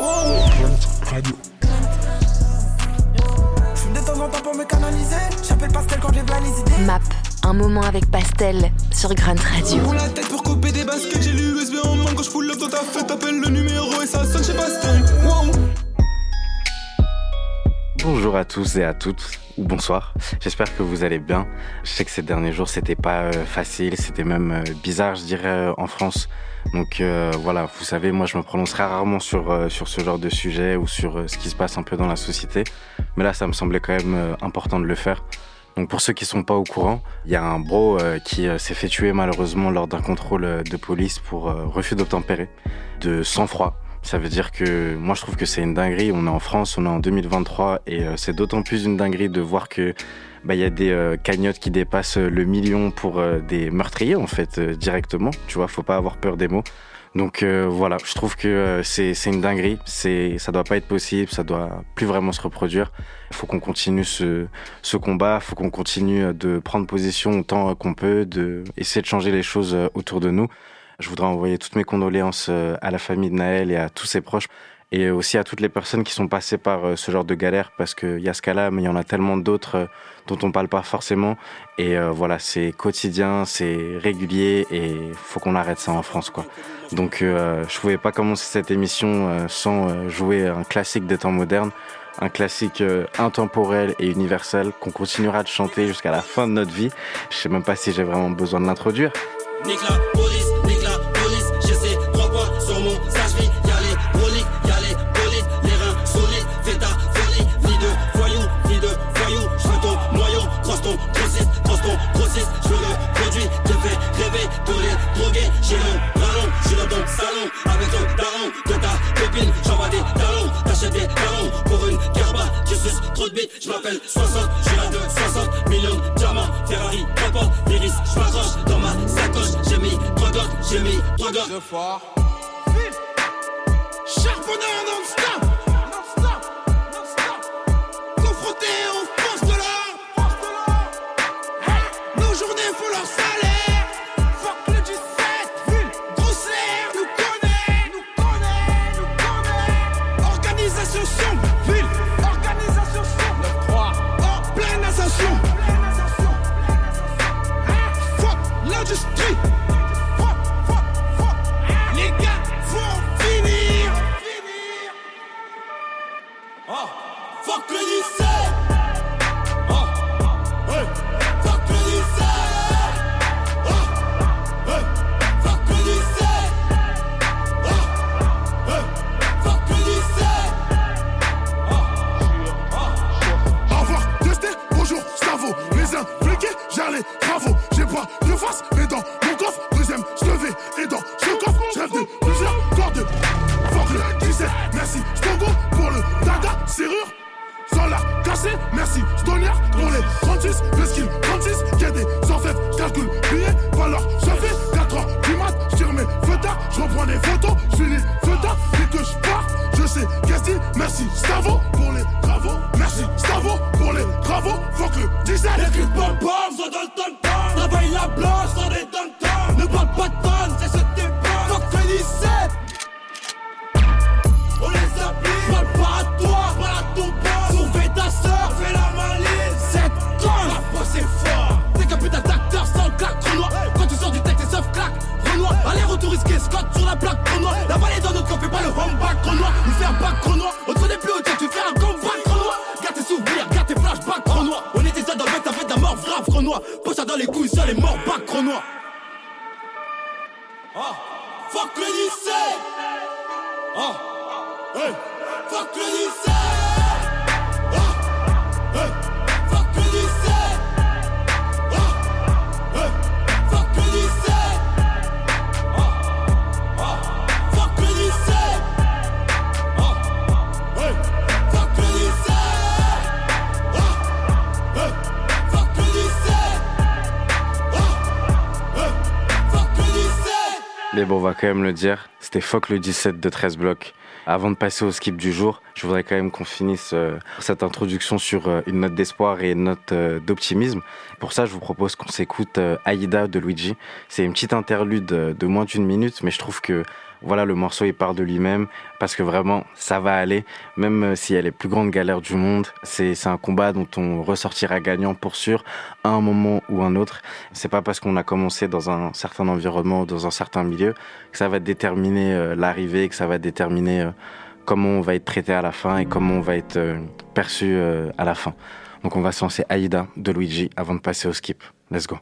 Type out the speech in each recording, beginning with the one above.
Radio. Je fume de temps en temps pour me canaliser. J'appelle Pastel quand j'ai plein les idées. Map, un moment avec Pastel sur Grunt Radio. Pour la tête pour couper des baskets, j'ai l'USB en main quand je pull up dans ta fête. T'appelles le numéro et ça sonne chez Pastel. Wow. Bonjour à tous et à toutes, ou bonsoir. J'espère que vous allez bien. Je sais que ces derniers jours, c'était pas euh, facile, c'était même euh, bizarre, je dirais, euh, en France. Donc voilà, vous savez, moi je me prononcerai rarement sur, ce genre de sujet ou sur ce qui se passe un peu dans la société. Mais là, ça me semblait quand même important de le faire. Donc pour ceux qui sont pas au courant, il y a un bro qui s'est fait tuer malheureusement lors d'un contrôle de police pour refus d'obtempérer, de sang-froid. Ça veut dire que moi je trouve que c'est une dinguerie. On est en France, on est en 2023 et euh, c'est d'autant plus une dinguerie de voir que bah, il y a des euh, cagnottes qui dépassent euh, le million pour euh, des meurtriers en fait directement. Tu vois, faut pas avoir peur des mots. Donc voilà, je trouve que c'est une dinguerie. C'est ça doit pas être possible, ça doit plus vraiment se reproduire. Il faut qu'on continue ce ce combat, faut qu'on continue de prendre position autant qu'on peut, de essayer de changer les choses autour de nous. Je voudrais envoyer toutes mes condoléances euh, à la famille de Naël et à tous ses proches et aussi à toutes les personnes qui sont passées par euh, ce genre de galère parce qu'il y a ce cas-là, mais il y en a tellement d'autres euh, dont on parle pas forcément. Et voilà, c'est quotidien, c'est régulier et faut qu'on arrête ça en France, quoi. Donc je pouvais pas commencer cette émission sans jouer un classique des temps modernes, un classique intemporel et universel qu'on continuera de chanter jusqu'à la fin de notre vie. Je sais même pas si j'ai vraiment besoin de l'introduire. Je m'appelle 60, je suis là de 60 millions de diamants, Ferrari, n'importe, l'iris, je m'accroche dans ma sacoche, j'ai mis trois glottes, j'ai mis. Deux fois. Charbonneur non-stop. Va quand même le dire, c'était Fuck le 17 de 13 blocs. Avant de passer au skip du jour, je voudrais quand même qu'on finisse euh, cette introduction sur euh, une note d'espoir et une note euh, d'optimisme. Pour ça, je vous propose qu'on s'écoute Aïda de Luigi. C'est une petite interlude de moins d'une minute, mais je trouve que voilà, le morceau il part de lui-même parce que vraiment ça va aller, même euh, s'il y a les plus grandes galères du monde. C'est un combat dont on ressortira gagnant pour sûr à un moment ou un autre. C'est pas parce qu'on a commencé dans un certain environnement, dans un certain milieu, que ça va déterminer euh, l'arrivée, que ça va déterminer euh, comment on va être traité à la fin et comment on va être perçu à la fin. Donc on va se lancer Aïda de Luigi avant de passer au skip. Let's go.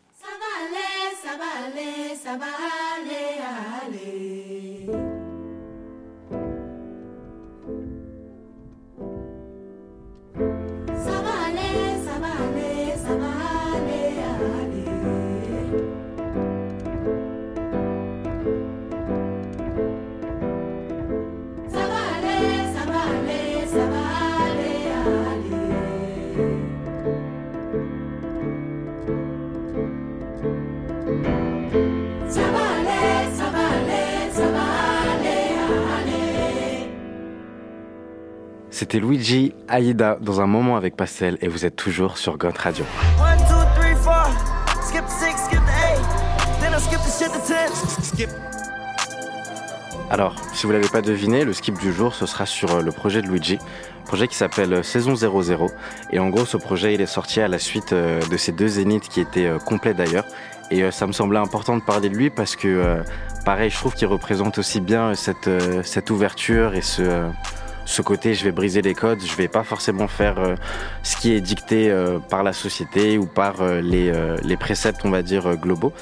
C'était Luigi Aïda dans un moment avec Pastel et vous êtes toujours sur Grunt Radio. Alors, si vous l'avez pas deviné, le skip du jour, ce sera sur euh, le projet de Luigi, projet qui s'appelle euh, Saison 00. Et en gros, ce projet, il est sorti à la suite euh, de ces deux zéniths qui étaient complets d'ailleurs. Et ça me semblait important de parler de lui parce que, pareil, je trouve qu'il représente aussi bien cette, cette ouverture et ce ce côté je vais briser les codes, je vais pas forcément faire euh, ce qui est dicté euh, par la société ou par euh, les, préceptes on va dire globaux.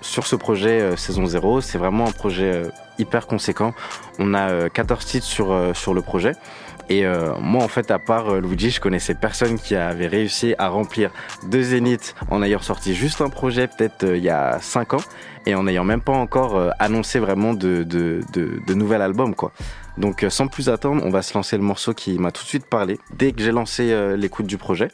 Sur ce projet saison 0, c'est vraiment un projet hyper conséquent. On a 14 titres sur le projet. Et moi, en fait, à part Luigi, je connaissais personne qui avait réussi à remplir deux zéniths en ayant sorti juste un projet peut-être il y a 5 ans et en n'ayant même pas encore annoncé vraiment de, de, de, de nouvel album, quoi. Donc euh, sans plus attendre, on va se lancer le morceau qui m'a tout de suite parlé dès que j'ai lancé euh, l'écoute du projet.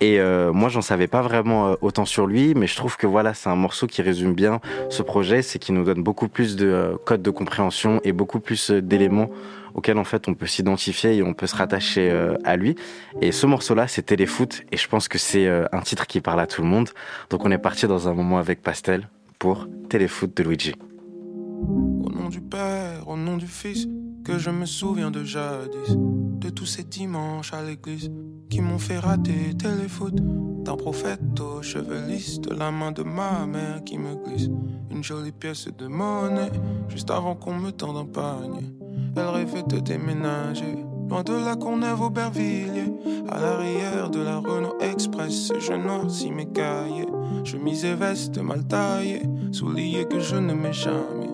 Et euh, moi, j'en savais pas vraiment autant sur lui, mais je trouve que voilà, c'est un morceau qui résume bien ce projet, c'est qui nous donne beaucoup plus de codes de compréhension et beaucoup plus d'éléments auxquels en fait on peut s'identifier et on peut se rattacher à lui. Et ce morceau-là, c'est Téléfoot, et je pense que c'est un titre qui parle à tout le monde. Donc on est parti dans un moment avec Pastel pour Téléfoot de Luigi. Au nom du Père, au nom du Fils que je me souviens de jadis, de tous ces dimanches à l'église qui m'ont fait rater téléfoot, d'un prophète aux cheveux lisses, de la main de ma mère qui me glisse une jolie pièce de monnaie, juste avant qu'on me tende un panier. Elle rêvait de déménager. Loin de la Courneuve au Bervilliers, à l'arrière de la Renault Express, je noircis mes cahiers. Chemise et veste mal taillée, souliers que je ne mets jamais.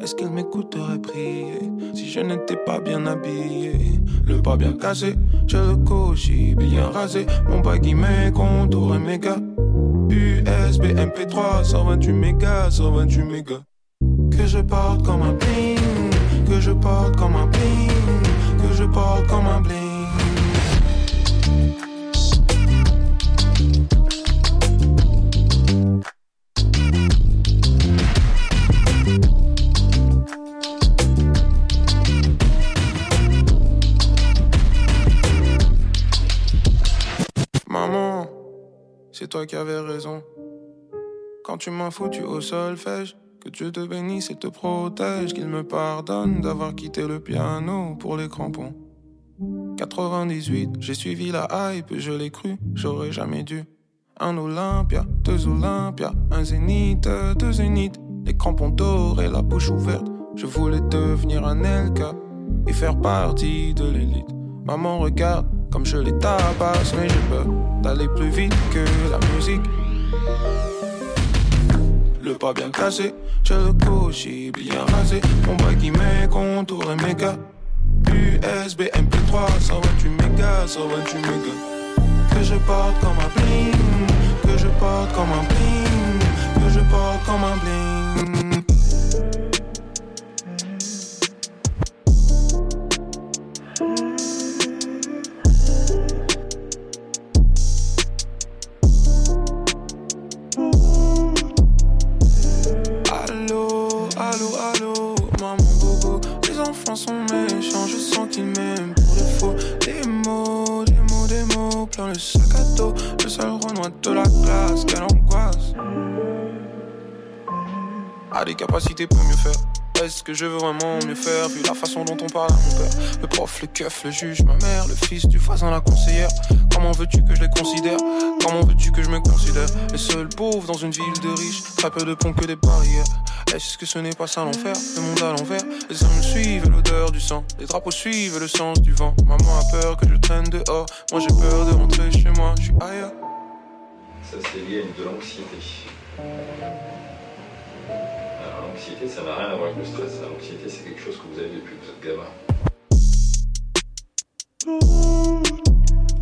Est-ce qu'elle m'écouterait prier si je n'étais pas bien habillé? Le pas bien cassé, j'ai le cochi bien rasé. Mon baggy mes contours et méga. USB MP3, 128 mégas, 128 mégas. Que je porte comme un bling, que je porte comme un bling, que je porte comme un bling. c'est toi qui avais raison. Quand tu m'as foutu au solfège, que Dieu te bénisse et te protège, qu'il me pardonne d'avoir quitté le piano pour les crampons. 98, j'ai suivi la hype, je l'ai cru, j'aurais jamais dû. Un Olympia, deux Olympia, un Zénith, deux Zénith, les crampons dorés, la bouche ouverte. Je voulais devenir un LK et faire partie de l'élite. Maman regarde comme je les tabasse, mais j'ai peur d'aller plus vite que la musique. Pas bien cassé, j'ai le cochi bien rasé. Mon baggy mes contours et méga. USB MP3, 128 mégas, 128 mégas. Que je porte comme un bling, que je porte comme un bling, que je porte comme un bling. Des capacités pour mieux faire. est-ce que je veux vraiment mieux faire Vu la façon dont on parle à mon père Le prof, le keuf, le juge, ma mère Le fils du voisin, la conseillère Comment veux-tu que je les considère? Comment veux-tu que je me considère? Les seuls pauvres dans une ville de riches Très peu de ponts que des barrières. Est-ce que ce n'est pas ça l'enfer? Le monde à l'envers. Les hommes suivent l'odeur du sang. Les drapeaux suivent le sens du vent. Maman a peur que je traîne dehors. Moi j'ai peur de rentrer chez moi. Je suis ailleurs. Ça c'est lié à de l'anxiété. L'anxiété, ça n'a rien à voir avec le stress. L'anxiété, c'est quelque chose que vous avez depuis que vous êtes gamin.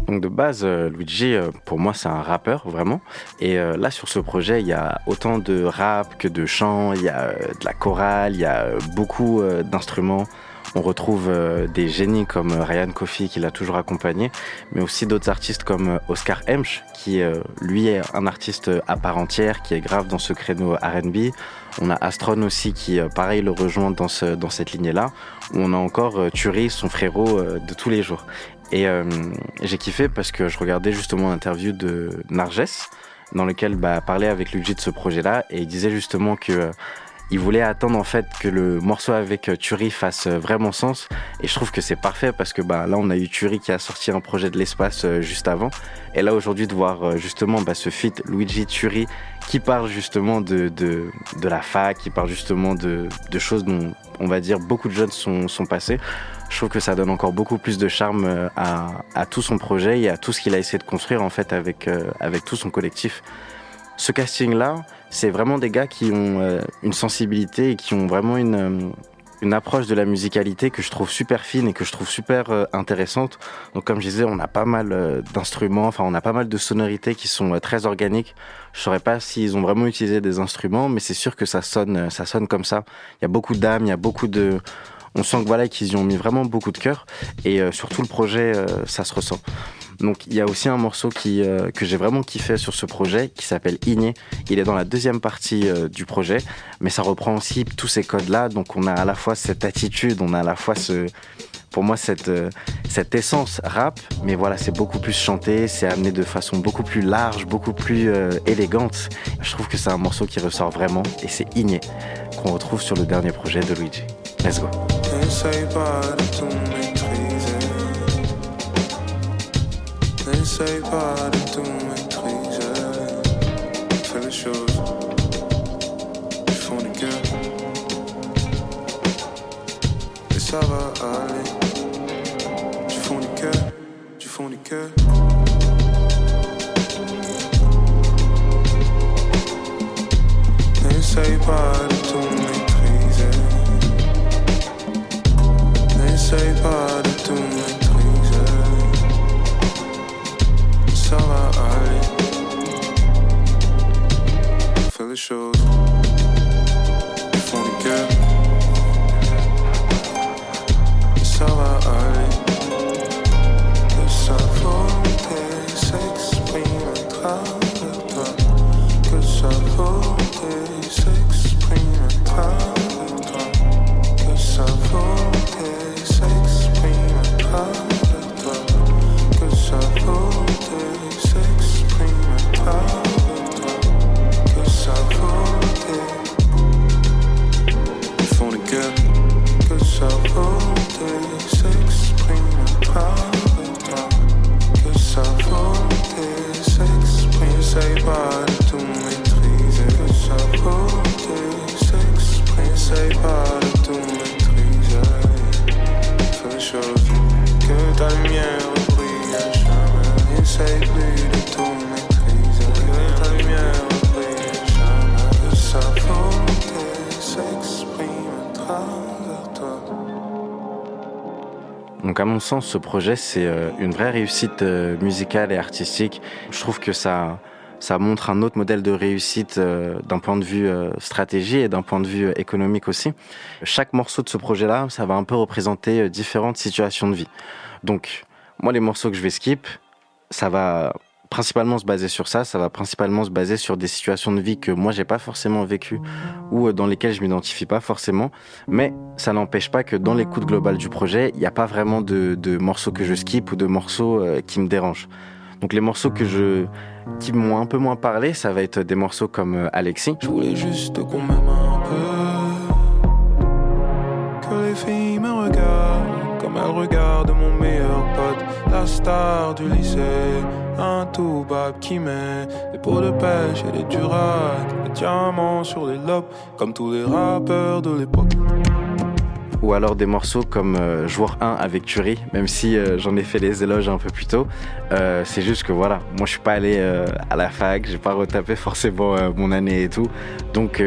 Donc de base, euh, Luigi, euh, pour moi, c'est un rappeur, vraiment. Et euh, là, sur ce projet, il y a autant de rap que de chant, il y a de la chorale, il y a beaucoup d'instruments. On retrouve des génies comme Ryan Coffey qui l'a toujours accompagné, mais aussi d'autres artistes comme Oscar Hemsch qui lui est un artiste à part entière, qui est grave dans ce créneau R&B. On a Astron aussi qui, pareil, le rejoint dans, ce, dans cette lignée-là. On a encore Turi, son frérot de tous les jours. Et j'ai kiffé parce que je regardais justement l'interview de Narges, dans lequel bah, parlait avec Luigi de ce projet-là, et il disait justement que il voulait attendre en fait que le morceau avec Turi fasse vraiment sens et je trouve que c'est parfait parce que bah là on a eu Turi qui a sorti un projet de l'espace juste avant et là aujourd'hui de voir justement bah, ce feat Luigi Turi qui parle justement de, de, de, la fac, qui parle justement de, de, choses dont on va dire beaucoup de jeunes sont, sont passés. Je trouve que ça donne encore beaucoup plus de charme euh, à, à tout son projet et à tout ce qu'il a essayé de construire en fait avec, euh, avec tout son collectif. Ce casting-là, c'est vraiment des gars qui ont euh, une sensibilité et qui ont vraiment une, une approche de la musicalité que je trouve super fine et que je trouve super euh, intéressante. Donc comme je disais, on a pas mal euh, d'instruments, enfin on a pas mal de sonorités qui sont euh, très organiques. Je saurais pas s'ils ont vraiment utilisé des instruments, mais c'est sûr que ça sonne, ça sonne comme ça. Il y a beaucoup d'âme, il y a beaucoup de, on sent que voilà qu'ils y ont mis vraiment beaucoup de cœur et sur tout le projet, ça se ressent. Donc il y a aussi un morceau qui, euh, que j'ai vraiment kiffé sur ce projet qui s'appelle Igné. Il est dans la deuxième partie euh, du projet, mais ça reprend aussi tous ces codes-là. Donc on a à la fois cette attitude, on a à la fois ce, pour moi cette, euh, cette essence rap, mais voilà, c'est beaucoup plus chanté, c'est amené de façon beaucoup plus large, beaucoup plus élégante. Je trouve que c'est un morceau qui ressort vraiment et c'est Igné qu'on retrouve sur le dernier projet de Luigi. Let's go. N'essaye pas de tout maîtriser. Fais les choses du fond du cœur. Et ça va aller. Fais ce projet, c'est euh, une vraie réussite euh, musicale et artistique. Je trouve que ça, ça montre un autre modèle de réussite euh, d'un point de vue stratégie et d'un point de vue économique aussi. Chaque morceau de ce projet-là, ça va un peu représenter différentes situations de vie. Donc, moi, les morceaux que je vais skip, ça va principalement se baser sur ça, ça va principalement se baser sur des situations de vie que moi j'ai pas forcément vécues ou dans lesquelles je m'identifie pas forcément, mais ça n'empêche pas que dans l'écoute globale du projet, il n'y a pas vraiment de, morceaux que je skip ou de morceaux euh, qui me dérangent. Donc les morceaux que je qui m'ont un peu moins parlé, ça va être des morceaux comme euh, Alexis. Je voulais juste qu'on m'aime un peu. filles me regardent comme elles regardent mon meilleur pote, la star du lycée. Un tout qui met des pots de pêche et des duracs, des diamants sur les lobes, comme tous les rappeurs de l'époque. Ou alors des morceaux comme euh, Joueur 1 avec Turi, même si euh, j'en ai fait les éloges un peu plus tôt. Euh, c'est juste que voilà, moi je suis pas allé à la fac, j'ai pas retapé forcément mon année et tout, donc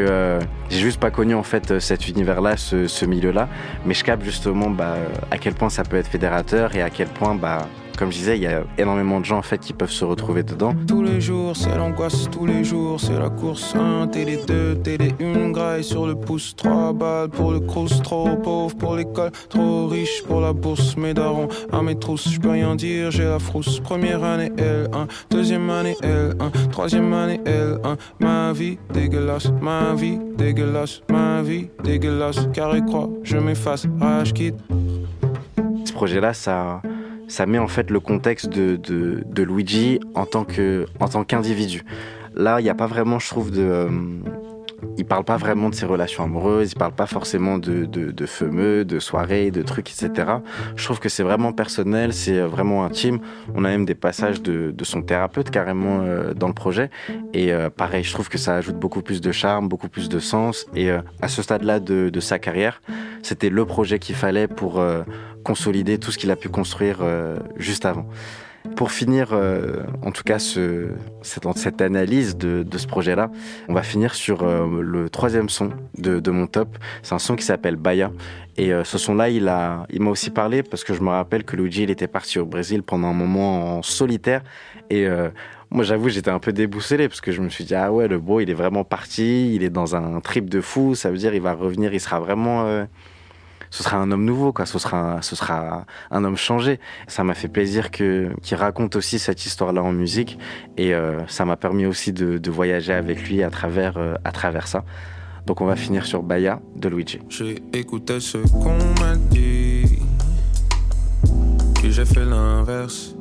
j'ai juste pas connu en fait cet univers-là, ce, ce milieu-là, mais je capte justement bah, à quel point ça peut être fédérateur et à quel point bah, comme je disais, il y a énormément de gens en fait qui peuvent se retrouver dedans. Tous les jours, c'est l'angoisse, tous les jours, c'est la course. Un télé 2, télé 1, graille sur le pouce. 3 balles pour le crous, trop pauvre pour l'école, trop riche pour la bourse. Mes darons à mes trousses, je peux rien dire, j'ai la frousse. Première année L1, deuxième année L1, troisième année L1. Ma vie dégueulasse, ma vie dégueulasse, ma vie dégueulasse. Carré croix, je m'efface, rage quitte. Ce projet-là, ça ça met en fait le contexte de, de, Luigi en tant en tant qu'individu. Là, il n'y a pas vraiment, je trouve, de euh, il parle pas vraiment de ses relations amoureuses, il parle pas forcément de, de, de fameux, de soirées, de trucs, etc. Je trouve que c'est vraiment personnel, c'est vraiment intime. On a même des passages de, de son thérapeute carrément euh, dans le projet. Et euh, pareil, je trouve que ça ajoute beaucoup plus de charme, beaucoup plus de sens. Et à ce stade-là de, de, sa carrière, c'était le projet qu'il fallait pour consolider tout ce qu'il a pu construire euh, juste avant. Pour finir, euh, en tout cas, ce, cette, analyse de, ce projet-là, on va finir sur euh, le troisième son de, mon top. C'est un son qui s'appelle Baya. Et ce son-là, il a, il m'a aussi parlé parce que je me rappelle que Luigi, il était parti au Brésil pendant un moment en solitaire. Et moi, j'avoue, j'étais un peu déboussolé parce que je me suis dit, ah ouais, le beau, il est vraiment parti, il est dans un trip de fou. Ça veut dire, il va revenir, il sera vraiment ce sera un homme nouveau, quoi. Ce sera, ce sera un homme changé. Ça m'a fait plaisir que qu'il raconte aussi cette histoire-là en musique, et euh, ça m'a permis aussi de, de, voyager avec lui à travers, euh, à travers ça. Donc on va finir sur Baya de Luigi. J'ai écouté ce qu'on m'a dit, puis j'ai fait l'inverse.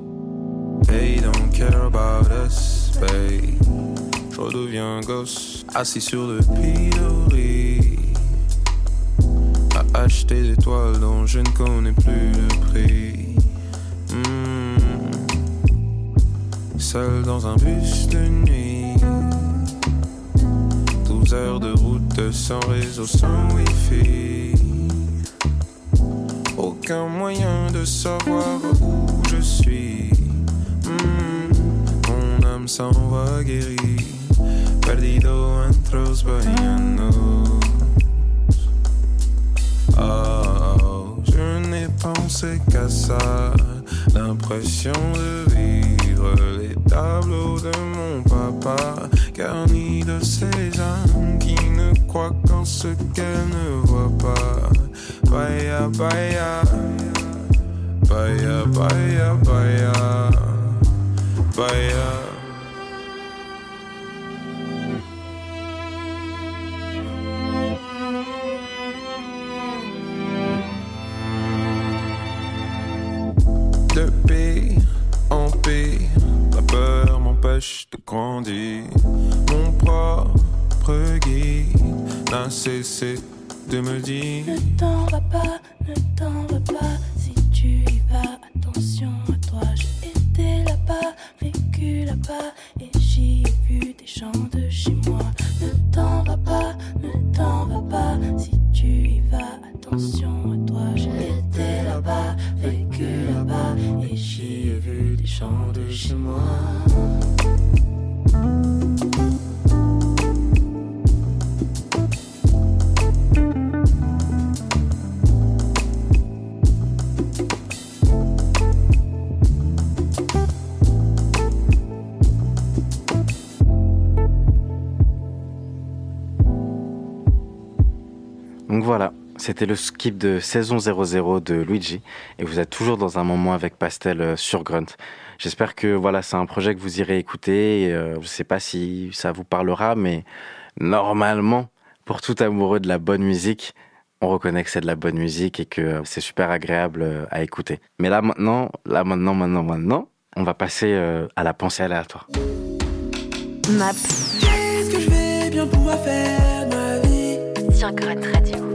They don't care about us, babe. Je redeviens gosse, assis sur le pilori acheter des toiles dont je ne connais plus le prix. Hmm. Seul dans un bus de nuit. 12 heures de route sans réseau, sans wifi. Aucun moyen de savoir où je suis. Hmm. Mon âme s'en va guérie. Perdido entre los pensé qu'à ça, l'impression de vivre les tableaux de mon papa, garni de ces âmes qui ne croient qu'en ce qu'elles ne voient pas. Baya, baya, baya, baya, baya, baya. Cessé de me dire Ne t'en va pas, ne t'en va pas. C'était le skip de saison 00 de Luigi et vous êtes toujours dans un moment avec Pastel euh, sur Grunt. J'espère que voilà, c'est un projet que vous irez écouter. Euh, je ne sais pas si ça vous parlera, mais normalement, pour tout amoureux de la bonne musique, on reconnaît que c'est de la bonne musique et que c'est super agréable euh, à écouter. Mais là maintenant, là maintenant, maintenant, maintenant, on va passer à la pensée aléatoire. Map. Qu'est-ce que je vais bien pouvoir faire de ma vie? Sur Grunt Radio.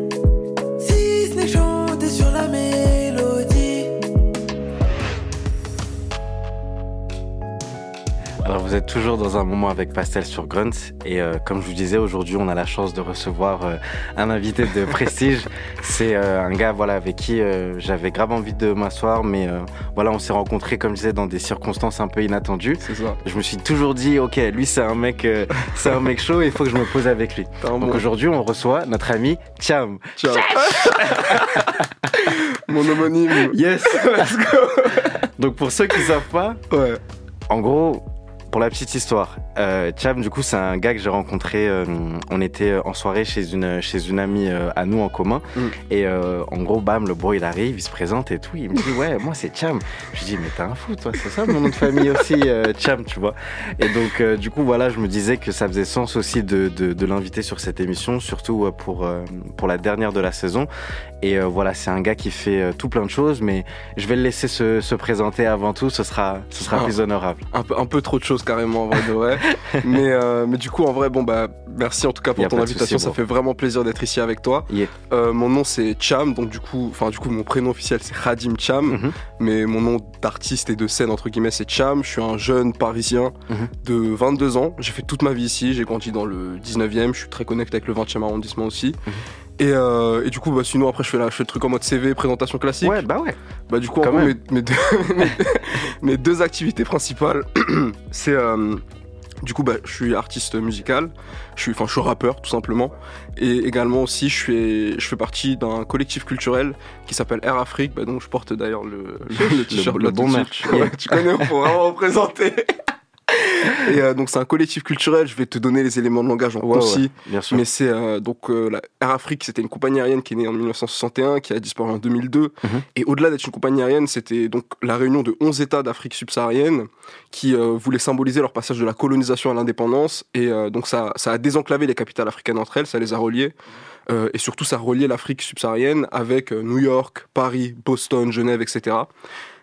Vous êtes toujours dans un moment avec Pastel sur Grunt. Et euh, comme je vous disais, aujourd'hui, on a la chance de recevoir euh, un invité de prestige. C'est euh, un gars voilà, avec qui euh, j'avais grave envie de m'asseoir, mais euh, voilà, on s'est rencontrés, comme je disais, dans des circonstances un peu inattendues. C'est ça. Je me suis toujours dit, ok, lui, c'est un mec, euh, c'est un mec chaud, il faut que je me pose avec lui. Donc bon- aujourd'hui, on reçoit notre ami Cham. Ciao. Mon homonyme. Yes Let's go. Donc pour ceux qui savent pas, Ouais. En gros, pour la petite histoire, euh, Cham, du coup, c'est un gars que j'ai rencontré. euh, on était en soirée chez une, chez une amie euh, à nous en commun. Mm. Et euh, en gros, bam, le bro, il arrive, il se présente et tout. Il me dit, ouais, moi, c'est Cham. Je lui dis, mais t'es un fou, toi, c'est ça mon nom de famille aussi, euh, Cham, tu vois. Et donc, euh, du coup, voilà, je me disais que ça faisait sens aussi de, de, de l'inviter sur cette émission, surtout euh, pour, euh, pour la dernière de la saison. Et euh, voilà, c'est un gars qui fait euh, tout plein de choses, mais je vais le laisser se, se présenter avant tout, ce sera, ce sera Ah. plus honorable. Un peu, un peu trop de choses carrément en vrai de vrai. mais, euh, mais du coup en vrai bon bah merci en tout cas pour ton invitation, ça fait vraiment plaisir d'être ici avec toi. Yeah. Euh, mon nom c'est Cham donc du coup enfin du coup mon prénom officiel c'est Khadim Cham Mhm. mais mon nom d'artiste et de scène entre guillemets c'est Cham. Je suis un jeune parisien Mhm. de 22 ans. J'ai fait toute ma vie ici, j'ai grandi dans le 19e, je suis très connecté avec le 20e arrondissement aussi. Mhm. Et, euh, et du coup, bah, sinon après je fais, la, je fais le truc en mode CV, présentation classique. Ouais, bah ouais. Bah du coup, en gros, mes, deux, mes- deux activités principales, c'est euh, du coup, bah, je suis artiste musical, je suis, enfin, je suis rappeur tout simplement, et également aussi, je fais, je fais partie d'un collectif culturel qui s'appelle Air Afrique, bah, donc je porte d'ailleurs le, le, le t-shirt le bon suite. Ouais, tu connais, faut vraiment représenter. Et euh, donc c'est un collectif culturel, je vais te donner les éléments de langage en Ouais, concis. ouais. Mais c'est euh, donc euh, la Air Afrique, c'était une compagnie aérienne qui est née en 1961, qui a disparu en 2002. Mhm. Et au-delà d'être une compagnie aérienne, c'était donc la réunion de 11 États d'Afrique subsaharienne qui euh, voulaient symboliser leur passage de la colonisation à l'indépendance. Et donc ça, ça a désenclavé les capitales africaines entre elles, ça les a reliées. Euh, et surtout, ça a relié l'Afrique subsaharienne avec euh, New York, Paris, Boston, Genève, etc.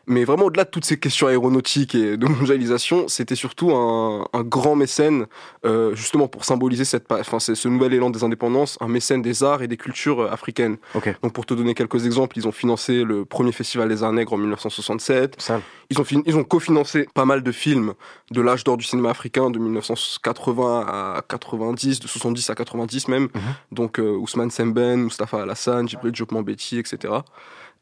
Mais vraiment, au-delà de toutes ces questions aéronautiques et de mondialisation, c'était surtout un, un grand mécène, euh, justement pour symboliser cette, enfin, ce nouvel élan des indépendances, un mécène des arts et des cultures euh, africaines. Donc pour te donner quelques exemples, ils ont financé le premier festival des Arts Nègres en 1967. Sale. Ils ont, ils ont cofinancé pas mal de films de l'âge d'or du cinéma africain de 1980 à 90, de 70 à 90 même. Donc euh, Ousmane Semben, Mustafa Alassane, Djibril Diop Mambéty, etc.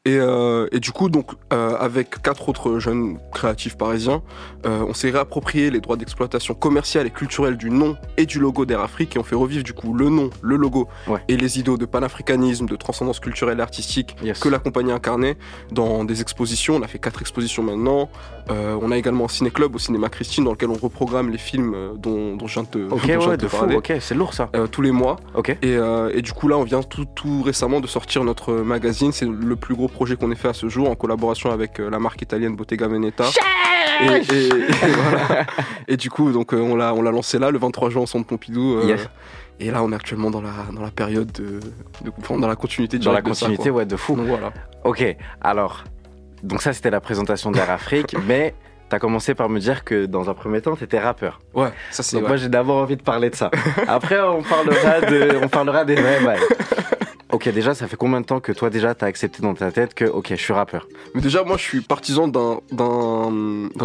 Et, euh, et du coup, donc, euh, avec quatre autres jeunes créatifs parisiens, euh, on s'est réapproprié les droits d'exploitation commerciale et culturelle du nom et du logo d'Air Afrique et on fait revivre du coup le nom, le logo Ouais. et les idéaux de panafricanisme, de transcendance culturelle et artistique Yes. que la compagnie incarnait dans des expositions. On a fait quatre expositions maintenant. Euh, on a également un ciné-club au cinéma Christine dans lequel on reprogramme les films euh, dont, dont je viens de te, Ok, dont je viens ouais, de parler. Ok, c'est lourd ça. Euh, tous les mois. Ok. Et, euh, et du coup, là, on vient tout, tout récemment de sortir notre magazine. C'est le plus gros projet qu'on ait fait à ce jour en collaboration avec euh, la marque italienne Bottega Veneta. Et, et- et voilà. Et du coup, donc, euh, on l'a on l'a lancé là, le 23 juin au Centre Pompidou. euh, Yes. Et là, on est actuellement dans la, dans la période de, de- enfin, dans la continuité Dans la de ça, continuité, ouais, de fou. Donc voilà. Ok, alors, donc ça c'était la présentation d'Air Afrique, mais t'as commencé par me dire que dans un premier temps t'étais rappeur. Ouais, ça c'est. Donc ouais. moi j'ai d'abord envie de parler de ça. Après on parlera de, on parlera des vrais bails. Ok, déjà ça fait combien de temps que toi déjà t'as accepté dans ta tête que ok je suis rappeur? Mais déjà, moi, je suis partisan d'un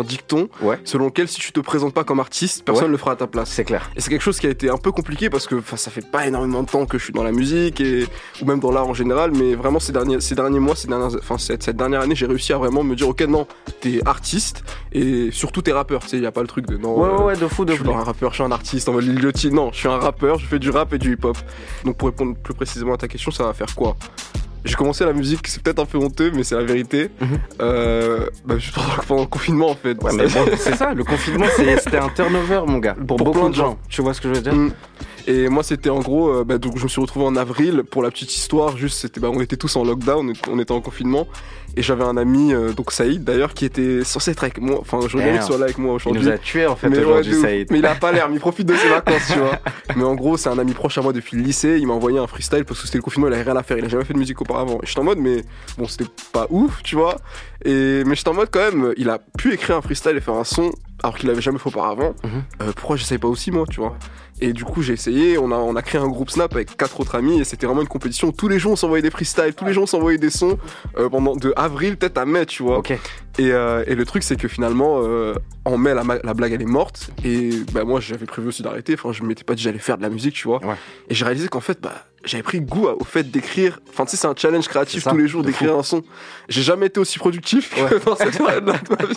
dicton Ouais. selon lequel si tu te présentes pas comme artiste, personne Ouais. ne le fera à ta place. C'est clair. Et c'est quelque chose qui a été un peu compliqué parce que ça fait pas énormément de temps que je suis dans la musique et ou même dans l'art en général, mais vraiment ces derniers ces derniers mois, ces dernières, enfin cette, cette dernière année, j'ai réussi à vraiment me dire ok non, t'es artiste et surtout t'es rappeur. Tu sais, y a pas le truc de non. Ouais euh, ouais ouais de fou de je suis fou. pas un rappeur, je suis un artiste en mode. Non, je suis un rappeur, je fais du rap et du hip-hop. Donc pour répondre plus précisément à ta question, ça va faire quoi J'ai commencé la musique, c'est peut-être un peu honteux, mais c'est la vérité. Mhm. Euh, bah, juste pendant, le confinement en fait. Ouais mais bon c'est ça, le confinement c'était un turnover mon gars pour, Pour beaucoup de de gens. gens. Tu vois ce que je veux dire Mm. Et moi, c'était en gros, euh, bah, donc je me suis retrouvé en avril pour la petite histoire. Juste, c'était, bah, on était tous en lockdown, on était en confinement, et j'avais un ami, euh, donc Saïd d'ailleurs, qui était censé être avec moi. Enfin, je regrette qu'il soit là avec moi Il aujourd'hui. nous a tués en fait mais ouais, aujourd'hui ouf. Saïd. Mais il a pas l'air, mais il profite de ses vacances, tu vois. Mais en gros, c'est un ami proche à moi depuis le lycée. Il m'a envoyé un freestyle parce que c'était le confinement, il avait rien à faire. Il a jamais fait de musique auparavant. Et j'étais en mode, mais bon, c'était pas ouf, tu vois. Et mais j'étais en mode quand même, il a pu écrire un freestyle et faire un son alors qu'il l'avait jamais fait auparavant. Mhm. Euh, pourquoi j'essaye pas aussi moi, tu vois? Et du coup, j'ai essayé. On a, on a créé un groupe Snap avec quatre autres amis et c'était vraiment une compétition. Tous les jours, on s'envoyait des freestyles, tous les jours, on s'envoyait des sons euh, pendant de avril peut-être à mai, tu vois. Et, euh, et le truc, c'est que finalement, euh, en mai, la, la blague, elle est morte. Et bah, moi, j'avais prévu aussi d'arrêter. Enfin, je m'étais pas dit j'allais faire de la musique, tu vois. Ouais. Et j'ai réalisé qu'en fait, bah, j'avais pris goût au fait d'écrire. Enfin, tu sais, c'est un challenge créatif ça, tous les jours d'écrire un son. J'ai jamais été aussi productif que dans cette période-là de ma vie.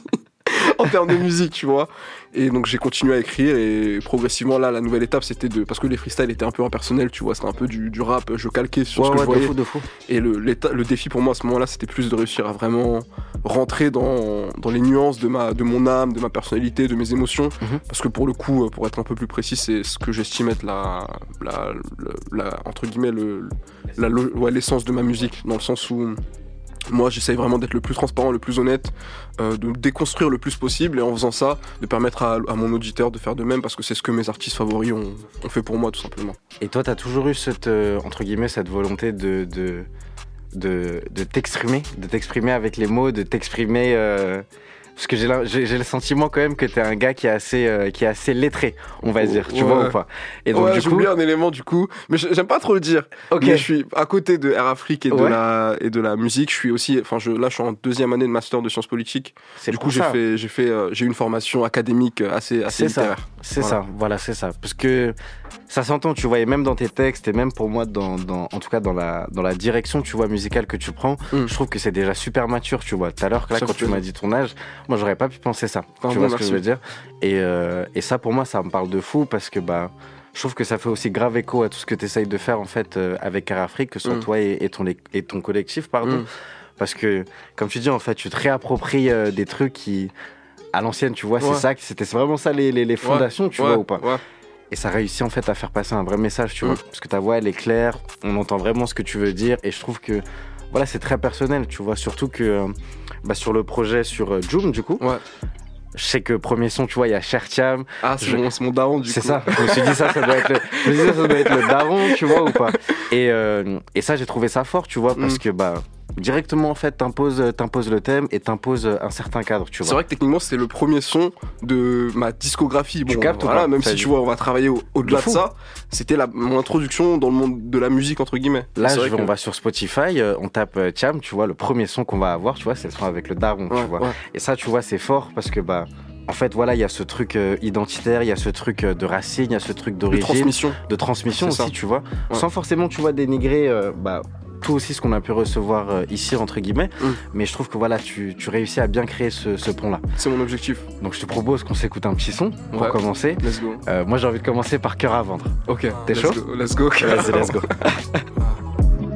En termes de musique, tu vois. Et donc j'ai continué à écrire et progressivement là la nouvelle étape c'était de parce que les freestyles étaient un peu impersonnels, tu vois, c'était un peu du, du rap, je calquais sur ce Ouais, que ouais, je de voyais. fou, de fou. Et le, le défi pour moi à ce moment-là, c'était plus de réussir à vraiment rentrer dans, dans les nuances de, ma, de mon âme, de ma personnalité, de mes émotions. Mhm. Parce que pour le coup, euh, pour être un peu plus précis, c'est ce que j'estime être la, la, la- la- entre guillemets, le, ouais, l'essence de ma musique, dans le sens où moi, j'essaye vraiment d'être le plus transparent, le plus honnête, euh, de déconstruire le plus possible et en faisant ça, de permettre à, mon auditeur de faire de même parce que c'est ce que mes artistes favoris ont, fait pour moi, tout simplement. Et toi, t'as toujours eu cette, euh, entre guillemets, cette volonté de t'exprimer, de t'exprimer avec les mots, de t'exprimer. euh, parce que j'ai, le sentiment quand même que t'es un gars qui est assez, euh, qui est assez lettré, on va dire, tu ouais. vois ou pas Et donc ouais, coup, un élément du coup, mais j'ai- j'aime pas trop le dire. ok, Mais je suis à côté de Air Afrique et de, la, et de la musique. Je suis aussi, enfin, je, là, je suis en deuxième année de master de sciences politiques. c'est Du coup, j'ai fait, j'ai fait, euh, j'ai eu une formation académique assez, assez C'est ça. littéraire. C'est Voilà. ça, voilà, c'est ça. Parce que ça s'entend, tu vois, et même dans tes textes, et même pour moi, dans, dans- en tout cas dans la, dans la direction, tu vois, musicale que tu prends, Mm. je trouve que c'est déjà super mature, tu vois. Tout à l'heure, là, quand tu m'as dit ton âge, moi, j'aurais pas pu penser ça. Ah tu vois ce que je veux dire? Et, euh, et ça, pour moi, ça me parle de fou parce que, bah, je trouve que ça fait aussi grave écho à tout ce que tu essayes de faire, en fait, euh, avec Air Afrique, que ce soit Mm. toi et, et ton, et ton collectif, pardon. Mm. Parce que, comme tu dis, en fait, tu te réappropries euh, des trucs qui, à l'ancienne, tu vois, Ouais. c'est ça, c'était vraiment ça les, les, les fondations, tu Ouais, vois, ou pas? Et ça réussit en fait à faire passer un vrai message, tu Mm. vois. Parce que ta voix, elle est claire, on entend vraiment ce que tu veux dire. Et je trouve que, voilà, c'est très personnel, tu vois. Surtout que euh, bah, sur le projet sur euh, Joom, du coup, Ouais. je sais que premier son, tu vois, il y a Chertiam. Ah, c'est Je- mon, mon daron du coup. C'est ça. Je me suis dit, ça, ça doit être le, je me suis dit, ça, ça doit être le daron, tu vois, ou pas. Et, euh, et ça, j'ai trouvé ça fort, tu vois, parce Mm. que, bah, directement, en fait, t'imposes t'imposes le thème et t'imposes un certain cadre, tu C'est vois. vrai que techniquement, c'est le premier son de ma discographie. Tu captes voilà, même si dit- tu vois, on va travailler au- au-delà De de, ça. C'était mon introduction dans le monde de la musique, entre guillemets. Là, C'est je que- on va sur Spotify, euh, on tape euh, Cham, tu vois, le premier son qu'on va avoir, tu vois, c'est le son avec le daron, Ouais, tu vois. ouais. Et ça, tu vois, c'est fort parce que, bah, en fait, voilà, il y a ce truc euh, identitaire, il y a ce truc euh, de racine, il y a ce truc De d'origine, transmission. de transmission C'est aussi, ça. tu vois. Ouais. Sans forcément, tu vois, dénigrer, euh, bah, tout aussi ce qu'on a pu recevoir euh, ici, entre guillemets. Mm. Mais je trouve que, voilà, tu, tu réussis à bien créer ce, ce pont-là. C'est mon objectif. Donc, je te propose qu'on s'écoute un petit son pour Ouais. commencer. Let's go. Euh, moi, j'ai envie de commencer par Cœur à vendre. Ok. T'es let's chaud go, Let's go. Vas-y, let's go.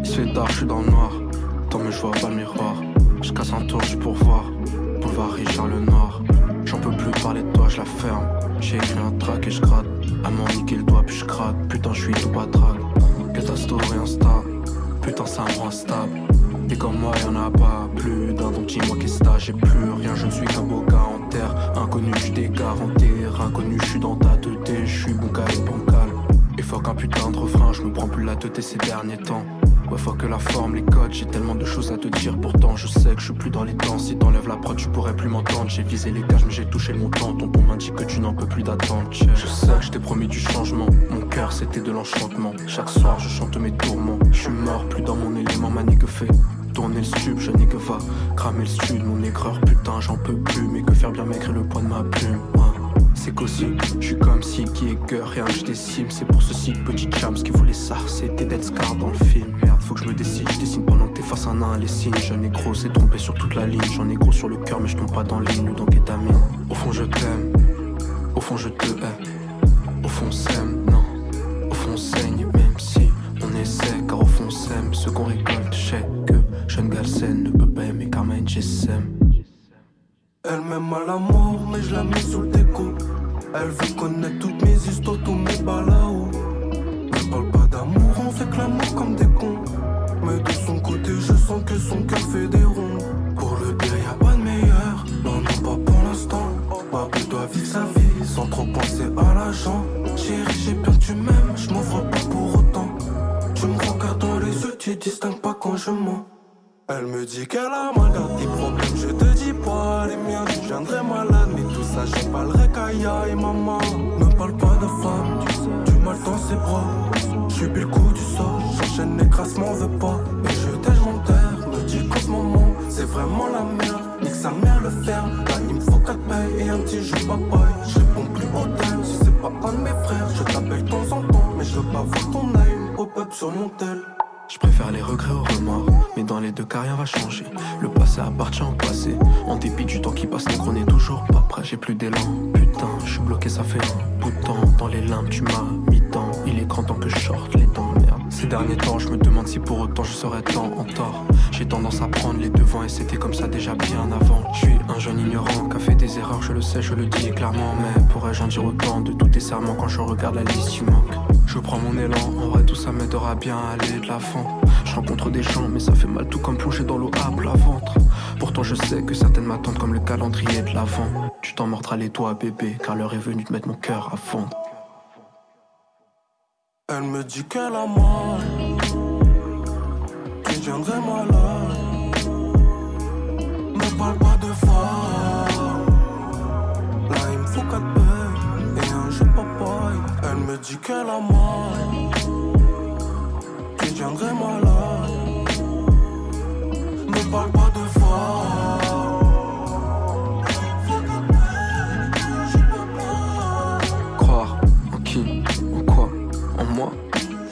Il se fait tard, je suis dans le noir. Tant mais je vois pas le miroir. Je casse un tour juste pour voir. Boulevard Richard le Noir. J'en peux plus parler de toi, je la ferme. J'ai écrit un track et je gratte. À m'en niquer le doigt, puis je craque. Putain, je suis tout patraque. Que ta story Insta. Putain, ça me rend stable. Des comme moi, y'en a pas plus d'un. Donc dis-moi qu'est-ce que j'ai plus rien. Je ne suis qu'un beau gars en terre. Inconnu, t'égare en terre. Inconnu, je suis dans ta tête. Je suis bon calme, bancal. Et faut qu'un putain de refrain, je me prends plus la tête ces derniers temps. Ouais, faut que la forme, les codes, j'ai tellement de choses à te dire. Pourtant, je sais que je suis plus dans les temps. Si t'enlèves la prod, tu pourrais plus m'entendre. J'ai visé les gages, mais j'ai touché le montant. Ton ton m'indique que tu n'en peux plus d'attendre. Je sais que je t'ai promis du changement. Mon cœur, c'était de l'enchantement. Chaque soir, je chante mes tourments. Je suis mort, plus dans mon élément, mané que fait. Tourner le stup, je n'ai que va. Cramer le stud, mon aigreur, putain, j'en peux plus. Mais que faire bien maigrir le poids de ma plume. C'est qu'aussi, je suis comme si qui est cœur, rien que je décime. C'est pour ceci que petit cham, ce qu'il voulait ça, c'était d'être scar dans le film. Merde, faut que je me décide, je dessine pendant que t'es face à un nain, les signes. J'en ai gros, c'est trompé sur toute la ligne. J'en ai gros sur le cœur, mais je tombe pas dans les nues, donc étamine. Au fond, je t'aime, au fond, je te hais. Au fond, on s'aime, non. Au fond, on saigne, même si on essaie, car au fond, on s'aime. Ce qu'on récolte, je sais que jeune galsen ne peut pas aimer car main GSM. Elle m'aime à l'amour, mais je la mets sous le déco. Elle veut connaître toutes mes histoires, tous mes balaos. Ne parle pas d'amour, on fait que l'amour comme des cons. Mais de son côté, je sens que son cœur fait des ronds. Pour le dire, y a pas de meilleur. Non, non, pas pour l'instant. Babou doit vivre sa vie sans trop penser à l'argent. Chérie, j'ai bien tu m'aimes, je m'ouvre pas pour autant. Tu me regardes dans les yeux, tu distingues pas quand je mens. Elle me dit qu'elle a mal garde tes problèmes, je te dis pas les miens. Je viendrai malade, mais tout ça j'ai pas le et maman. Ne parle pas de femme, du mal dans ses bras. J'suis le coup du sort, j'enchaîne les m'en veux pas. Et je tèche mon terre, me dis qu'en ce moment, c'est vraiment la merde. Nique sa mère le fer, là il me faut 4 pailles et un petit jus papaye. Je réponds plus hôtel, si c'est pas un de mes frères, je t'appelle de temps en temps, mais je veux pas voir ton œil, pop-up sur mon tel. Je préfère les regrets aux remords, mais dans les deux cas rien va changer. Le passé appartient au passé, en dépit du temps qui passe, donc on est toujours pas prêt. J'ai plus d'élan, putain, je suis bloqué, ça fait un bout. Dans les limbes, tu m'as mis temps, il est grand temps que je sorte les dents, merde. Ces derniers temps, je me demande si pour autant je serais tant en tort. J'ai tendance à prendre les devants et c'était comme ça déjà bien avant. Je suis un jeune ignorant qui a fait des erreurs, je le sais, je le dis clairement. Mais pourrais-je en dire autant de tous tes serments quand je regarde la liste, tu manques. Je prends mon élan, en vrai tout ça m'aidera bien à aller de l'avant. Je rencontre des gens, mais ça fait mal tout comme plonger dans l'eau à plat ventre. Pourtant je sais que certaines m'attendent comme le calendrier de l'avant. Tu t'en mordras les doigts, bébé, car l'heure est venue de mettre mon cœur à fond. Elle me dit qu'elle a mal, de femme, me dit qu'elle a mal, je viendrai malade. Ne parle pas de femme. Croire en qui, en quoi, en moi?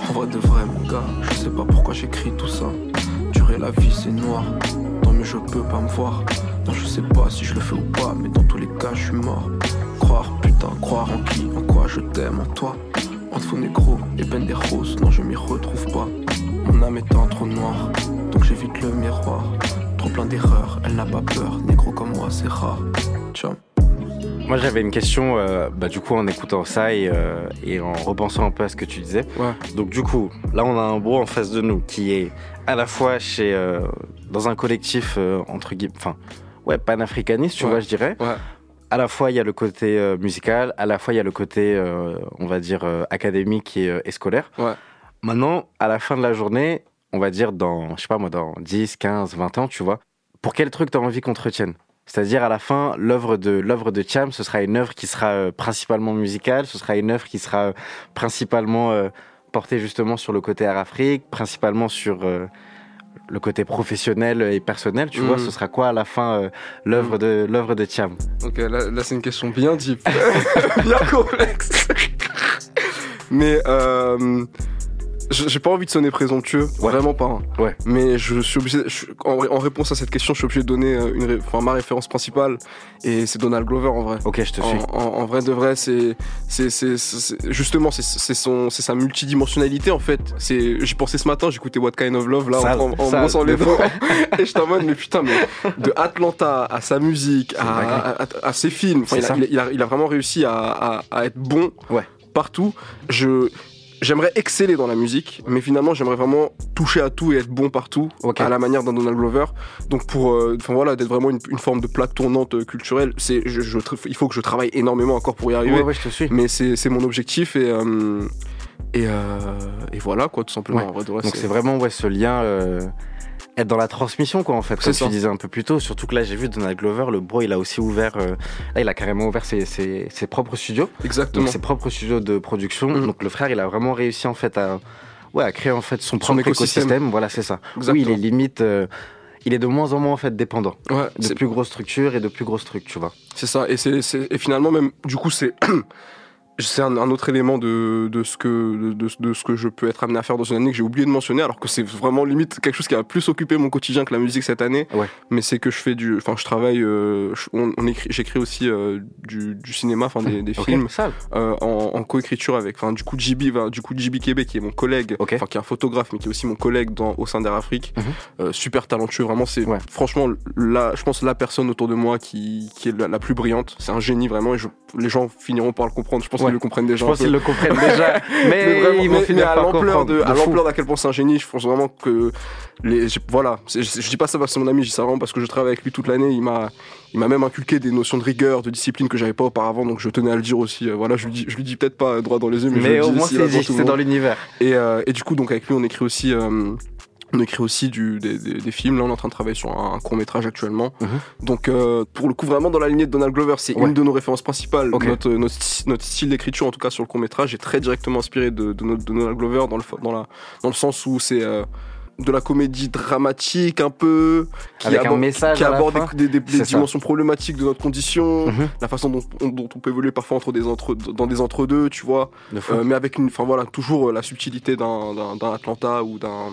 En vrai de vrai, mon gars, je sais pas pourquoi j'écris tout ça. Durer la vie, c'est noir. Tant mieux, je peux pas me voir. Non, je sais pas si je le fais ou pas, mais dans tous les cas, je suis mort. Croire, croire en qui, en quoi je t'aime, en toi. Entre négro et ben des roses, non, je m'y retrouve pas. Mon âme étant trop noire, donc j'évite le miroir. Trop plein d'erreurs, elle n'a pas peur. Négro comme moi, c'est rare. Ciao. Moi, j'avais une question, euh, bah, du coup, en écoutant ça et, euh, et en repensant un peu à ce que tu disais. Ouais. Donc, du coup, là, on a un bro en face de nous qui est à la fois chez, euh, dans un collectif, entre guillemets, enfin, ouais, panafricaniste, tu Ouais. vois, je dirais. Ouais. À la fois, il y a le côté euh, musical, à la fois, il y a le côté, euh, on va dire, euh, académique et, euh, et scolaire. Ouais. Maintenant, à la fin de la journée, on va dire dans, je sais pas moi, dans 10, 15, 20 ans, tu vois, pour quel truc tu as envie qu'on te retienne? C'est-à-dire, à la fin, l'œuvre de, l'œuvre de Cham, ce sera une œuvre qui sera principalement musicale, ce sera une œuvre qui sera principalement portée justement sur le côté Air Afrique, principalement sur le côté professionnel et personnel, tu vois, ce sera quoi à la fin euh, l'œuvre de, l'œuvre de Cham Ok, là, là, c'est une question bien deep, bien complexe. Mais euh, j'ai pas envie de sonner présomptueux, Ouais. vraiment pas. hein. Ouais. Mais je suis obligé, je- en, en réponse à cette question, je suis obligé de donner euh, une, enfin, ma référence principale, et c'est Donald Glover en vrai. Ok, je te suis. En, en- en vrai de vrai, c'est, c'est, c'est, justement, c'est, son, c'est sa multidimensionnalité en fait. C'est, j'y pensais ce matin, j'écoutais What Kind of Love là en, en, brossant les dents, et je en mode mais putain mais de Atlanta à sa musique, à, à, à- à ses films, enfin, il, a, il, a, il a- il a vraiment réussi à être bon Ouais. partout. Je J'aimerais exceller dans la musique, mais finalement j'aimerais vraiment toucher à tout et être bon partout, à la manière d'un Donald Glover. Donc pour, euh, enfin voilà, d'être vraiment une, une forme de plaque tournante euh, culturelle, c'est, je, je- il faut que je travaille énormément encore pour y arriver. Ouais, ouais, je te suis. Mais c'est, mon objectif et euh, et, et voilà quoi, tout simplement. Ouais. Vrai Donc c'est vraiment ouais, ce lien, être dans la transmission quoi en fait, comme C'est tu ça. disais un peu plus tôt. Surtout que là j'ai vu Donald Glover, le bro il a aussi ouvert, euh, là il a carrément ouvert ses, ses, ses propres studios, Exactement. donc ses propres studios de production. Mhm. Donc le frère il a vraiment réussi en fait à, ouais, à créer en fait son, Son propre écosystème. écosystème. Voilà c'est ça. Exactement. Oui il est limite, euh, il est de moins en moins en fait dépendant Ouais, de plus grosses structures et de plus grosses trucs, tu vois. c'est ça. Et c'est- et finalement même, du coup c'est. C'est un, un autre élément de, de, ce que, de, ce que je peux être amené à faire dans une année que j'ai oublié de mentionner, alors que c'est vraiment limite quelque chose qui a plus occupé mon quotidien que la musique cette année. Ouais. Mais c'est que je fais du, enfin je travaille, euh, on, on écrit, j'écris aussi euh, du, du cinéma, enfin des, films. euh, en, en coécriture avec enfin du coup JB du coup JB Québec qui est mon collègue enfin qui est un photographe mais qui est aussi mon collègue dans au sein d'Air Afrique Mhm. Super talentueux vraiment c'est Ouais. franchement là je pense la personne autour de moi qui, qui est la, la plus brillante c'est un génie vraiment et je- les gens finiront par le comprendre je pense Ouais. Le comprennent déjà Je pense qu'ils le comprennent déjà, mais, mais vraiment ils vont mais- finir mais à l'ampleur de, à l'ampleur d'à quel point c'est un génie je pense vraiment que les voilà je, je dis pas ça parce que c'est mon ami je dis ça vraiment parce que je travaille avec lui toute l'année. Il m'a il m'a même inculqué des notions de rigueur de discipline que j'avais pas auparavant donc je tenais à le dire aussi. Euh, voilà je lui dis je lui dis peut-être pas droit dans les yeux mais, je Mais le au dis moins c'est dans l'univers. Et, euh, et du coup, donc avec lui, on écrit aussi. euh, On écrit aussi du, des, des- des films. Là, on est en train de travailler sur un, court métrage actuellement. Mhm. Donc, euh, pour le coup, vraiment dans la lignée de Donald Glover, c'est Ouais. une de nos références principales. Ok. Notre, notre, notre style d'écriture, en tout cas sur le court métrage, est très directement inspiré de, de, notre- de Donald Glover dans le, dans la, dans le sens où c'est euh, de la comédie dramatique un peu, qui Avec un aborde, message qui aborde fin. des, des- des C'est ça. dimensions problématiques de notre condition, Mhm. la façon dont, on- dont on peut évoluer parfois entre des entre, dans des entre-deux, tu vois. Euh, mais avec une, enfin voilà, toujours euh, la subtilité d'un, Atlanta ou d'un,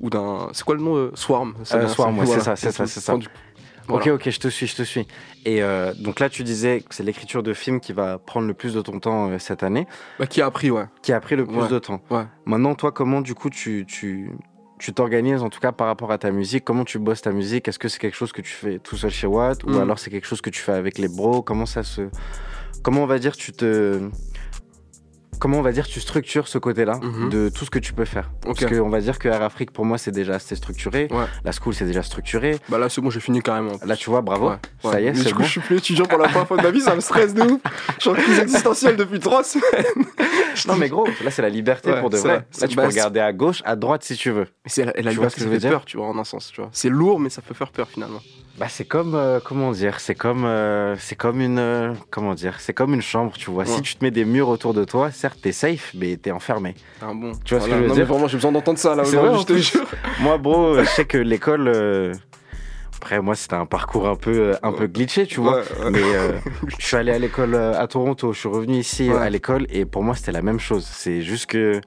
ou d'un, c'est quoi le nom euh, Swarm? Euh, Swarm, ouais, Voilà. c'est ça, c'est ça, c'est ça. Enfin, du- voilà. Ok, ok, je te suis, je te suis. Et euh, donc là, tu disais que c'est l'écriture de film qui va prendre le plus de ton temps euh, cette année, Bah, qui a appris, ouais. qui a pris le plus Ouais, de temps. ouais. Maintenant, toi, comment du coup tu tu tu t'organises en tout cas par rapport à ta musique. Comment tu bosses ta musique? Est-ce que c'est quelque chose que tu fais tout seul chez Watt? Ou Mm. alors c'est quelque chose que tu fais avec les bros? Comment ça se Comment on va dire tu te Comment on va dire tu structures ce côté-là Mhm. de tout ce que tu peux faire Ok. Parce qu'on va dire que Air Afrique pour moi c'est déjà assez structuré, Ouais. la school c'est déjà structuré. Bah là, c'est bon, j'ai fini carrément. Là tu vois, bravo, Ouais, ça ouais. y est, c'est du coup, bon. je suis plus étudiant pour la première fois de ma vie, ça me stresse de ouf. Je suis en crise existentielle depuis trois semaines. Non mais gros, là c'est la liberté pour de vrai. Là tu Bah, peux regarder à gauche, à droite si tu veux. Mais c'est la, la Tu vois liberté, ce que ça je veux fait dire peur, tu vois, en un sens, tu vois. C'est lourd, mais ça peut faire peur finalement. Bah c'est comme euh, comment dire, c'est comme euh, c'est comme une euh, comment dire, c'est comme une chambre, tu vois. Si tu te mets des murs autour de toi, certes t'es safe, mais t'es enfermé. Ah bon. Tu vois ce que je veux non, dire mais vraiment, j'ai besoin d'entendre ça là vrai, je te jure. Moi bro, je sais que l'école après moi c'était un parcours un peu un peu glitché, tu vois. Ouais, ouais. Mais euh, je suis allé à l'école à Toronto, je suis revenu ici Ouais. à l'école et pour moi c'était la même chose. C'est juste que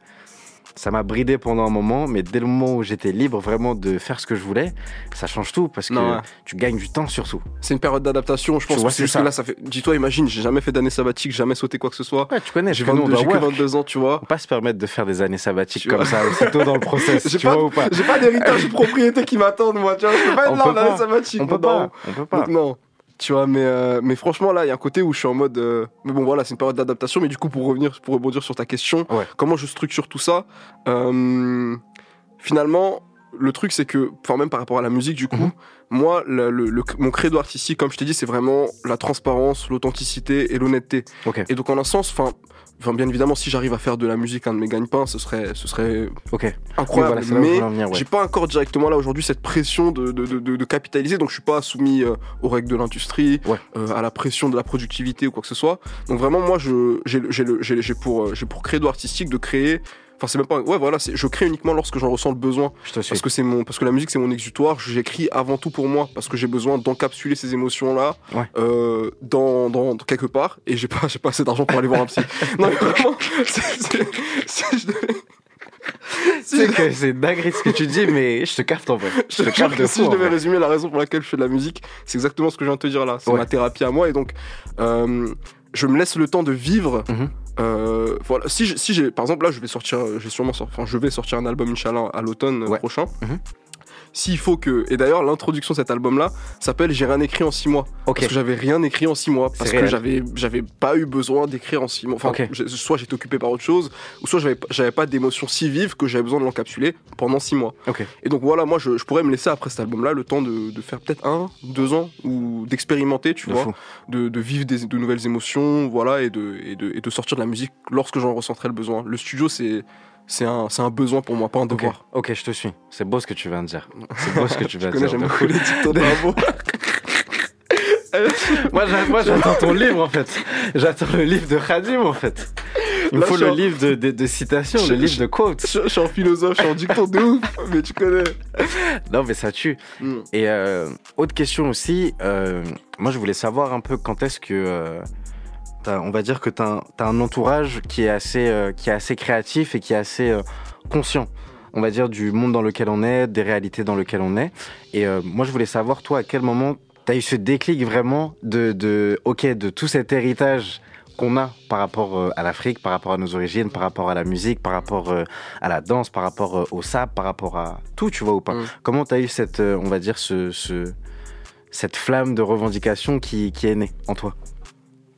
ça m'a bridé pendant un moment, mais dès le moment où j'étais libre vraiment de faire ce que je voulais, ça change tout parce que Non, ouais. tu gagnes du temps surtout. C'est une période d'adaptation, je pense Tu vois, que ça. là, ça fait. Dis-toi, imagine, j'ai jamais fait d'année sabbatique, jamais sauté quoi que ce soit. Ouais, tu connais, J'ai parce que nous, on 22, doit j'ai que work. 22 ans, tu vois. On pas se permettre de faire des années sabbatiques Tu comme ça aussitôt dans le process, tu pas, vois ou pas? j'ai pas d'héritage de propriété qui m'attendent, moi, tu vois. Je peux pas être On là en année sabbatique. On peut non. pas, on peut pas. Donc, non. Tu vois, mais, euh, mais franchement, là, il y a un côté où je suis en mode. euh, Mais bon, voilà, c'est une période d'adaptation. Mais du coup, pour revenir, pour rebondir sur ta question, Ouais. comment je structure tout ça euh, Finalement, le truc, c'est que, enfin, même par rapport à la musique, du coup, Mhm. moi, le, le- le- mon credo artistique, comme je t'ai dit, c'est vraiment la transparence, l'authenticité et l'honnêteté. Et donc, en un sens, enfin. Enfin, bien évidemment, si j'arrive à faire de la musique un de mes gagne-pains, ce serait, ce serait ok. Incroyable. voilà, mais ouais. j'ai pas encore directement là aujourd'hui cette pression de, de, de, de- de capitaliser, donc je suis pas soumis euh, aux règles de l'industrie, Ouais. euh, à la pression de la productivité ou quoi que ce soit. Donc vraiment, moi, je j'ai le- j'ai le- j'ai j'ai pour euh, j'ai pour credo artistique de créer. Enfin, c'est même pas. Ouais, voilà, je crée uniquement lorsque j'en ressens le besoin, Je te suis. parce que c'est mon parce que la musique c'est mon exutoire. J'écris avant tout pour moi, parce que j'ai besoin d'encapsuler ces émotions là Ouais. euh, dans, dans dans quelque part. Et j'ai pas j'ai pas assez d'argent pour aller voir un psy. non, mais vraiment, Tu sais que c'est dingue ce que tu dis, mais je te capte en vrai. Je te capte de si fou. je devais vrai. résumer la raison pour laquelle je fais de la musique, c'est exactement ce que je viens de te dire là. C'est Ouais. ma thérapie à moi et donc euh, je me laisse le temps de vivre. Mhm. Euh, voilà. Si j'ai, si j'ai, par exemple là, je vais sortir, j'ai sûrement, sorti- enfin, je vais sortir un album Inch'Allah à l'automne euh, Ouais. prochain. Mhm. S'il faut que, et d'ailleurs l'introduction de cet album-là s'appelle J'ai rien écrit en six mois. Parce que j'avais rien écrit en six mois. Parce que j'avais, j'avais pas eu besoin d'écrire en six mois. Enfin, soit j'étais occupé par autre chose, ou soit j'avais, j'avais pas d'émotions si vives que j'avais besoin de l'encapsuler pendant six mois. Et donc voilà, moi je, je pourrais me laisser après cet album-là le temps de, de faire peut-être un, deux ans ou d'expérimenter, tu De vois, de, de vivre des, de nouvelles émotions, voilà, et de, et, de, et de sortir de la musique lorsque j'en ressentirai le besoin. Le studio, c'est c'est un, c'est un besoin pour moi, pas un devoir. ok, je te suis. C'est beau ce que tu viens de dire. C'est beau ce que tu viens de dire. j'aime beaucoup les de bravo. Moi, j'a- moi, j'attends ton livre en fait. J'attends le livre de Khadim en fait. Il me faut le en- livre de, de, de citations, Je- le livre je- de quotes. je, je suis en philosophe, je suis en dicton de ouf, mais tu connais. Non, mais ça tue. Mm. Et euh, autre question aussi, euh, moi je voulais savoir un peu quand est-ce que, euh, on va dire que tu as, un entourage qui est, assez, euh, qui est assez créatif et qui est assez euh, conscient, on va dire, du monde dans lequel on est, des réalités dans lesquelles on est. Et euh, moi je voulais savoir, toi, à quel moment tu as eu ce déclic vraiment de, de, ok, de tout cet héritage qu'on a par rapport à l'Afrique, par rapport à nos origines, par rapport à la musique, par rapport à la danse, par rapport au sap, par rapport à tout, tu vois ou pas? Mm. Comment tu as eu cette, on va dire, ce, ce- cette flamme de revendication qui, qui est née en toi?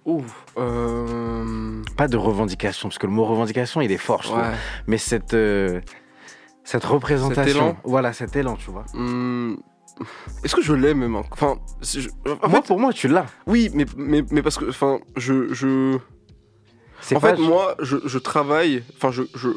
Ouh. Euh... Pas de revendication, parce que le mot revendication, il est fort, je trouve. Ouais. Mais cette, euh, cette représentation. Cet élan Voilà, cet élan, tu vois. Hmm, Est-ce que je l'ai même Enfin, je- en moi, fait, pour moi, tu l'as. oui, mais, mais, mais parce que, enfin, je, je, en fait, moi, je, je travaille, enfin, je, je,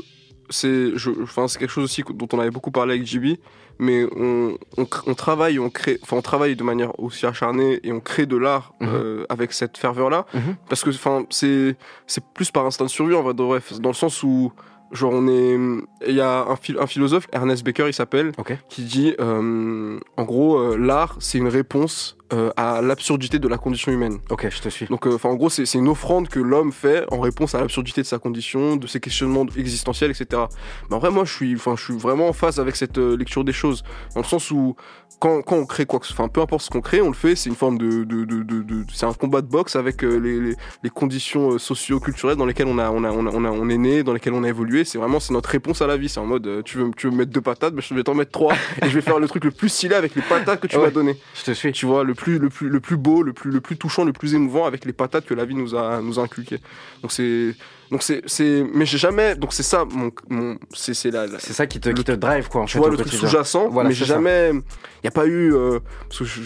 c'est, je, enfin, quelque chose aussi dont on avait beaucoup parlé avec JB, mais on, on, travaille, on crée, enfin, on travaille de manière aussi acharnée et on crée de l'art Mhm. euh, avec cette ferveur-là, Mhm. parce que, enfin, c'est, c'est plus par instinct de survie en vrai, vrai, dans le sens où, genre, on est, il y a un, un philosophe, Ernest Becker, il s'appelle, qui dit, euh, en gros, euh, l'art, c'est une réponse euh, à l'absurdité de la condition humaine. Ok, je te suis. Donc, euh, enfin, en gros, c'est une offrande que l'homme fait en réponse à l'absurdité de sa condition, de ses questionnements existentiels, etc. Mais en vrai, moi, je suis, enfin, je suis vraiment en phase avec cette euh, lecture des choses, dans le sens où quand, quand on crée quoi que ce enfin, peu importe ce qu'on crée, on le fait, c'est une forme de, de, de, de- de- c'est un combat de boxe avec les, les, les conditions socio-culturelles dans lesquelles on a, on a, on a, on a- on est né, dans lesquelles on a évolué. C'est vraiment, c'est notre réponse à la vie. C'est en mode, tu veux, tu veux me mettre deux patates, mais je vais t'en mettre trois, et je vais faire le truc le plus stylé avec les patates que tu Ouais. m'as donné Je te suis. tu vois, le plus, le plus, le plus beau, le plus, le plus touchant, le plus émouvant avec les patates que la vie nous a, nous a inculquées. Donc c'est, donc c'est, c'est, mais j'ai jamais, donc c'est ça, mon, mon c'est, c'est la, la- C'est ça qui te, Le- qui te drive, quoi, en tu fait, vois le truc sous-jacent, Voilà, mais j'ai jamais, il y a pas eu, euh, parce que je-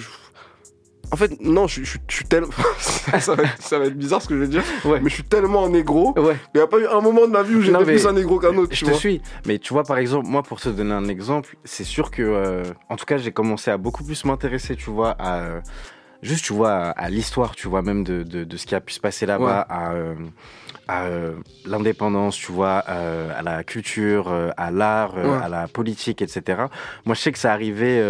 en fait, non, je, je, je suis tellement, ça, va être, ça va être bizarre ce que je vais dire, Ouais. mais je suis tellement un négro, Ouais. il n'y a pas eu un moment de ma vie où j'étais plus un négro qu'un autre, Je tu te vois. suis. Mais tu vois, par exemple, moi, pour te donner un exemple, c'est sûr que, euh, en tout cas, j'ai commencé à beaucoup plus m'intéresser, tu vois, à. euh, Juste, tu vois, à, à l'histoire, tu vois, même de, de, de ce qui a pu se passer là-bas, à, euh, à euh, l'indépendance, tu vois, euh, à la culture, euh, à l'art, Ouais. à la politique, etc. Moi, je sais que ça arrivait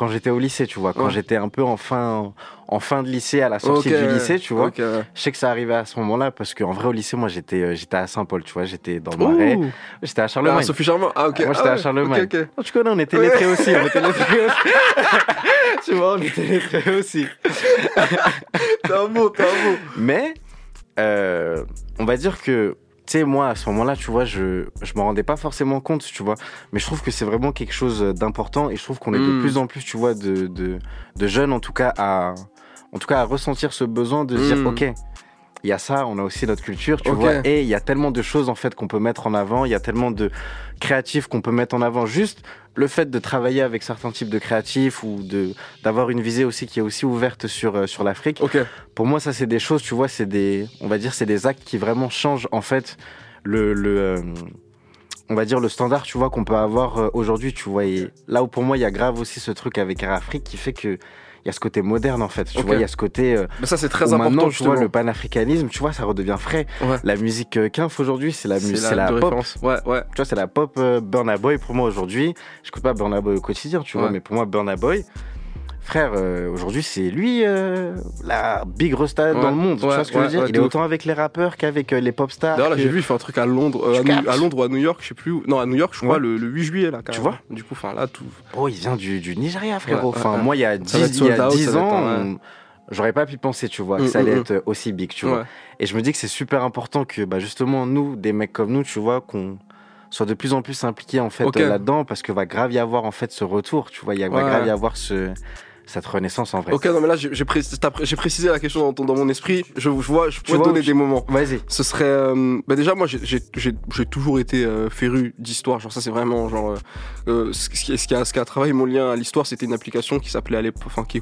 quand j'étais au lycée, tu vois, quand Ouais. j'étais un peu en fin, en fin de lycée, à la sortie du lycée, tu vois. Je sais que ça arrivait à ce moment-là parce qu'en vrai, au lycée, moi, j'étais euh, j'étais à Saint-Paul, tu vois, j'étais dans le Marais. J'étais à Ah, Charlemagne. Sophie Charmant, ah ok. Moi, j'étais Ah à Charlemagne. Oh, tu connais, on était lettrés aussi. On était lettrés aussi. tu vois, on était lettrés aussi. T'es un mot, t'es un mot. Mais, euh, on va dire que, tu sais, moi, à ce moment-là, tu vois, je, je me rendais pas forcément compte, tu vois. Mais je trouve que c'est vraiment quelque chose d'important et je trouve qu'on est de Mm. plus en plus, tu vois, de, de, de jeunes, en tout cas, à, en tout cas, à ressentir ce besoin de se dire, Mm. OK, il y a ça, on a aussi notre culture, tu vois, et il y a tellement de choses en fait qu'on peut mettre en avant, il y a tellement de créatifs qu'on peut mettre en avant. Juste le fait de travailler avec certains types de créatifs ou de d'avoir une visée aussi qui est aussi ouverte sur euh, sur l'Afrique. Ok. Pour moi, ça c'est des choses, tu vois, c'est des, on va dire, c'est des actes qui vraiment changent en fait le le euh, on va dire le standard, tu vois, qu'on peut avoir euh, aujourd'hui, tu vois. Et là où pour moi, il y a grave aussi ce truc avec Air Afrique qui fait que il y a ce côté moderne en fait, tu vois, il y a ce côté euh, Mais ça, c'est très important, maintenant, tu vois, le panafricanisme, tu vois, ça redevient frais. Ouais. La musique euh, Kinf aujourd'hui, c'est la, mu- c'est la, de pop. Ouais, ouais. Tu vois, c'est la pop euh, Burna Boy pour moi aujourd'hui. Je pas Burna Boy au quotidien, tu vois, mais pour moi, Burna Boy, frère, euh, aujourd'hui, c'est lui euh, la big resta Ouais, dans le monde. tu vois ce que je veux dire? Il est autant avec les rappeurs qu'avec euh, les pop stars. D'ailleurs, là, j'ai vu, il fait un truc à Londres, Tu à, New- captes à Londres ou à New York, je sais plus où. Non, à New York, je crois, le, le 8 juillet, là, carrément. vois? Du coup, enfin, là, tout. Oh, il vient du, du Nigeria, frérot. Enfin, moi, il y a Ça va 10, être il y a sold out, 10 ça va être ans, j'aurais pas pu penser, tu vois, Mm, que ça allait mm, être aussi big, tu vois. Ouais. Et je me dis que c'est super important que, bah, justement, nous, des mecs comme nous, tu vois, qu'on soit de plus en plus impliqués, en fait, là-dedans, parce que va grave y avoir, en fait, ce retour, tu vois, il va Ouais. grave y avoir ce, cette renaissance, en vrai. Ok, non, mais là, j'ai pré- précisé la question dans, ton- dans mon esprit. Je, je vois, je pourrais vois te donner des moments. Vas-y. Ce serait. euh, bah déjà, moi, j'ai- toujours été euh, féru d'histoire. Genre, ça, c'est vraiment. Genre, euh, euh, ce, qui, ce, qui a, ce qui a travaillé mon lien à l'histoire, c'était une application qui s'appelait à l'époque. Enfin, qui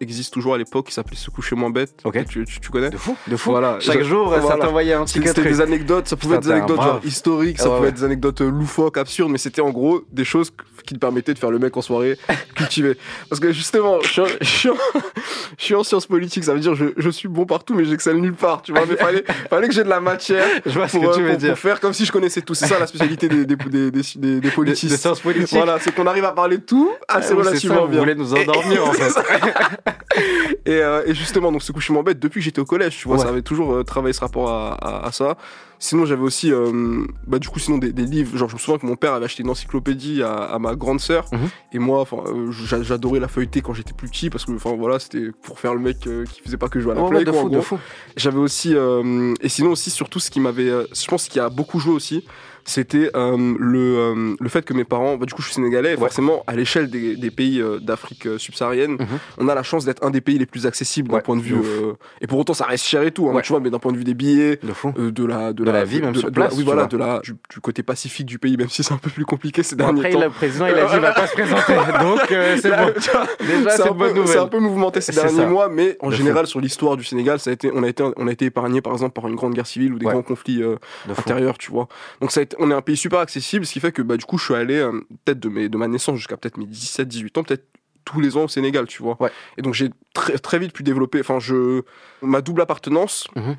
existe, toujours à l'époque, qui s'appelait Se coucher moins bête. Ok. Tu, tu, tu connais De fou, de fou. Voilà. Chaque jour, ça voilà. t'envoyait un petit C'était des anecdotes, ça pouvait être des anecdotes genre historiques, ça Ouais, pouvait ouais. être des anecdotes loufoques, absurdes, mais c'était en gros des choses qui te permettaient de faire le mec en soirée cultivé. Parce que justement, suis, je suis en- je suis en sciences politiques, ça veut dire je, je suis bon partout, mais j'excelle nulle part, tu vois. Mais fallait, fallait que j'ai de la matière Je vois ce pour, que tu euh, veux pour- dire. pour faire comme si je connaissais tout. C'est ça la spécialité des, des, des, des, des, des Des, politistes. des sciences politiques. Voilà, c'est qu'on arrive à parler de tout assez Ah c'est ça, relativement vous bien. voulez nous endormir, en fait. Et, euh, et justement, donc ce coup, je m'embête depuis que j'étais au collège, tu vois, Ouais. ça avait toujours euh, travaillé ce rapport à, à- à ça. Sinon, j'avais aussi, euh, bah, du coup, sinon des, des livres. Genre, je me souviens que mon père avait acheté une encyclopédie à, à ma grande sœur. Mhm. Et moi, j'adorais la feuilleter quand j'étais plus petit parce que, enfin, voilà, c'était pour faire le mec qui faisait pas que jouer à la Ouais, play, ouais, de quoi, en fou, de gros. fou. J'avais aussi, et sinon aussi, surtout, ce qui m'avait, je pense, qui a beaucoup joué aussi, c'était euh, le, euh, le fait que mes parents, bah, du coup, je suis sénégalais, et forcément, à l'échelle des, des pays euh, d'Afrique euh, subsaharienne, Mhm. on a la chance d'être un des pays les plus accessibles d'un Ouais, point de vue. de euh, et pour autant, ça reste cher et tout, hein, Ouais. tu vois, mais d'un point de vue des billets, De euh, de la, de De De la vie, même sur place, oui, tu voilà, de la, du, du côté pacifique du pays, même si c'est un peu plus compliqué ces derniers après, temps. le président, il a dit, il va pas se présenter. Donc, c'est bon. Déjà, c'est bonne peu- nouvelle. C'est un peu mouvementé ces derniers mois, mais en De général, sur l'histoire du Sénégal, ça a été, on, a été, on a été épargné, par exemple, par une grande guerre civile ou des Ouais. grands conflits De intérieurs, tu vois. Donc, ça a été- on est un pays super accessible, ce qui fait que, bah, du coup, je suis allé, euh, peut-être de, mes, de ma naissance jusqu'à peut-être mes 17, 18 ans, peut-être tous les ans au Sénégal, tu vois. Ouais. Et donc, j'ai très, très vite pu développer, enfin, je, ma double appartenance, Mhm.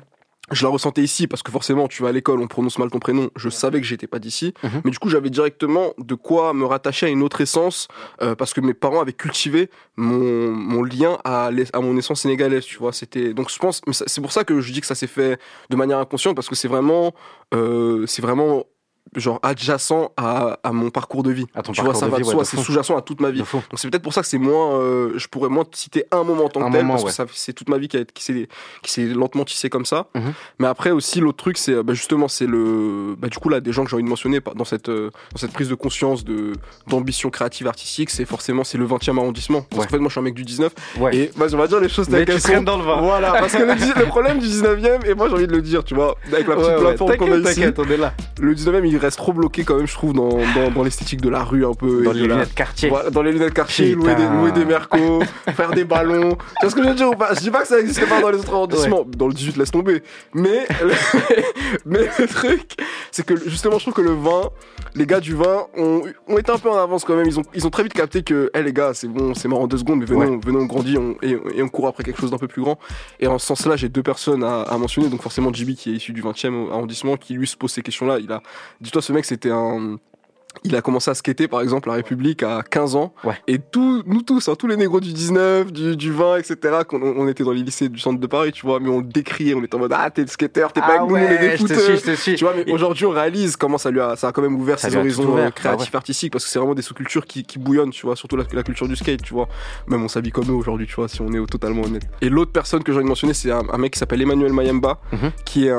je la ressentais ici parce que forcément, tu vas à l'école, on prononce mal ton prénom. Je savais que j'étais pas d'ici, Mhm. mais du coup, j'avais directement de quoi me rattacher à une autre essence euh, parce que mes parents avaient cultivé mon, mon lien à, à mon essence sénégalaise, tu vois. C'était donc je pense, c'est pour ça que je dis que ça s'est fait de manière inconsciente parce que c'est vraiment, euh, c'est vraiment genre adjacent à, à mon parcours de vie. À ton tu vois, ça va de soi, c'est sous-jacent à toute ma vie. Donc c'est peut-être pour ça que c'est moins, euh, je pourrais moins te citer un moment en tant Un que tel, moment, parce ouais. que c'est toute ma vie qui, s'est lentement tissé comme ça. Mhm. Mais après aussi l'autre truc, c'est euh, bah, justement c'est le, bah, du coup là des gens que j'ai envie de mentionner dans cette euh, dans cette prise de conscience de d'ambition créative artistique, c'est forcément c'est le 20e arrondissement. Parce Ouais. qu'en fait moi je suis un mec du 19 Ouais. et vas-y on va dire les choses telles qu'elles sont. dans le vin. Voilà, parce que le, le problème du 19e, et moi j'ai envie de le dire, tu vois, avec la petite plateforme qu'on a ici, on est là. le 19e il reste trop bloqué quand même, je trouve, dans, dans, dans l'esthétique de la rue un peu. Dans les de la- lunettes quartier. voilà, dans les lunettes quartier, louer des, louer des mercos, faire des ballons. Tu vois ce que je veux dire ou pas? Je dis pas que ça n'existe pas dans les autres arrondissements. Dans le 18, laisse tomber. Mais, mais le truc, c'est que justement, je trouve que le vin, les gars du vin ont, ont été un peu en avance quand même. Ils ont, ils ont très vite capté que, hé les gars, c'est bon, c'est marrant en deux secondes, mais venez, Ouais. on, grandit on- et, et on court après quelque chose d'un peu plus grand. Et en ce sens-là, j'ai deux personnes à, à mentionner. Donc forcément, JB qui est issu du 20e arrondissement, qui lui se pose ces questions-là. Il a, dis-toi, ce mec, c'était un. Il a commencé à skater par exemple la République à 15 ans Ouais. et tout, nous tous, hein, tous les négros du 19, du, du 20, etc. Qu'on on, était dans les lycées du centre de Paris, tu vois, mais on le décriait, on était en mode ah t'es le skater, t'es pas avec nous, on est des Ah je te footeux. suis, je te suis. Tu vois, mais Et- aujourd'hui, on réalise comment ça lui a, ça a quand même ouvert Ça ses horizons ouvert, euh, créatifs, artistiques, parce que c'est vraiment des sous-cultures qui, qui bouillonnent, tu vois, surtout la, la culture du skate, tu vois. Même on s'habille comme eux aujourd'hui, tu vois, si on est totalement honnête. Et l'autre personne que j'ai envie de mentionner, c'est un, un mec qui s'appelle Emmanuel Mayemba, Mhm. qui est un,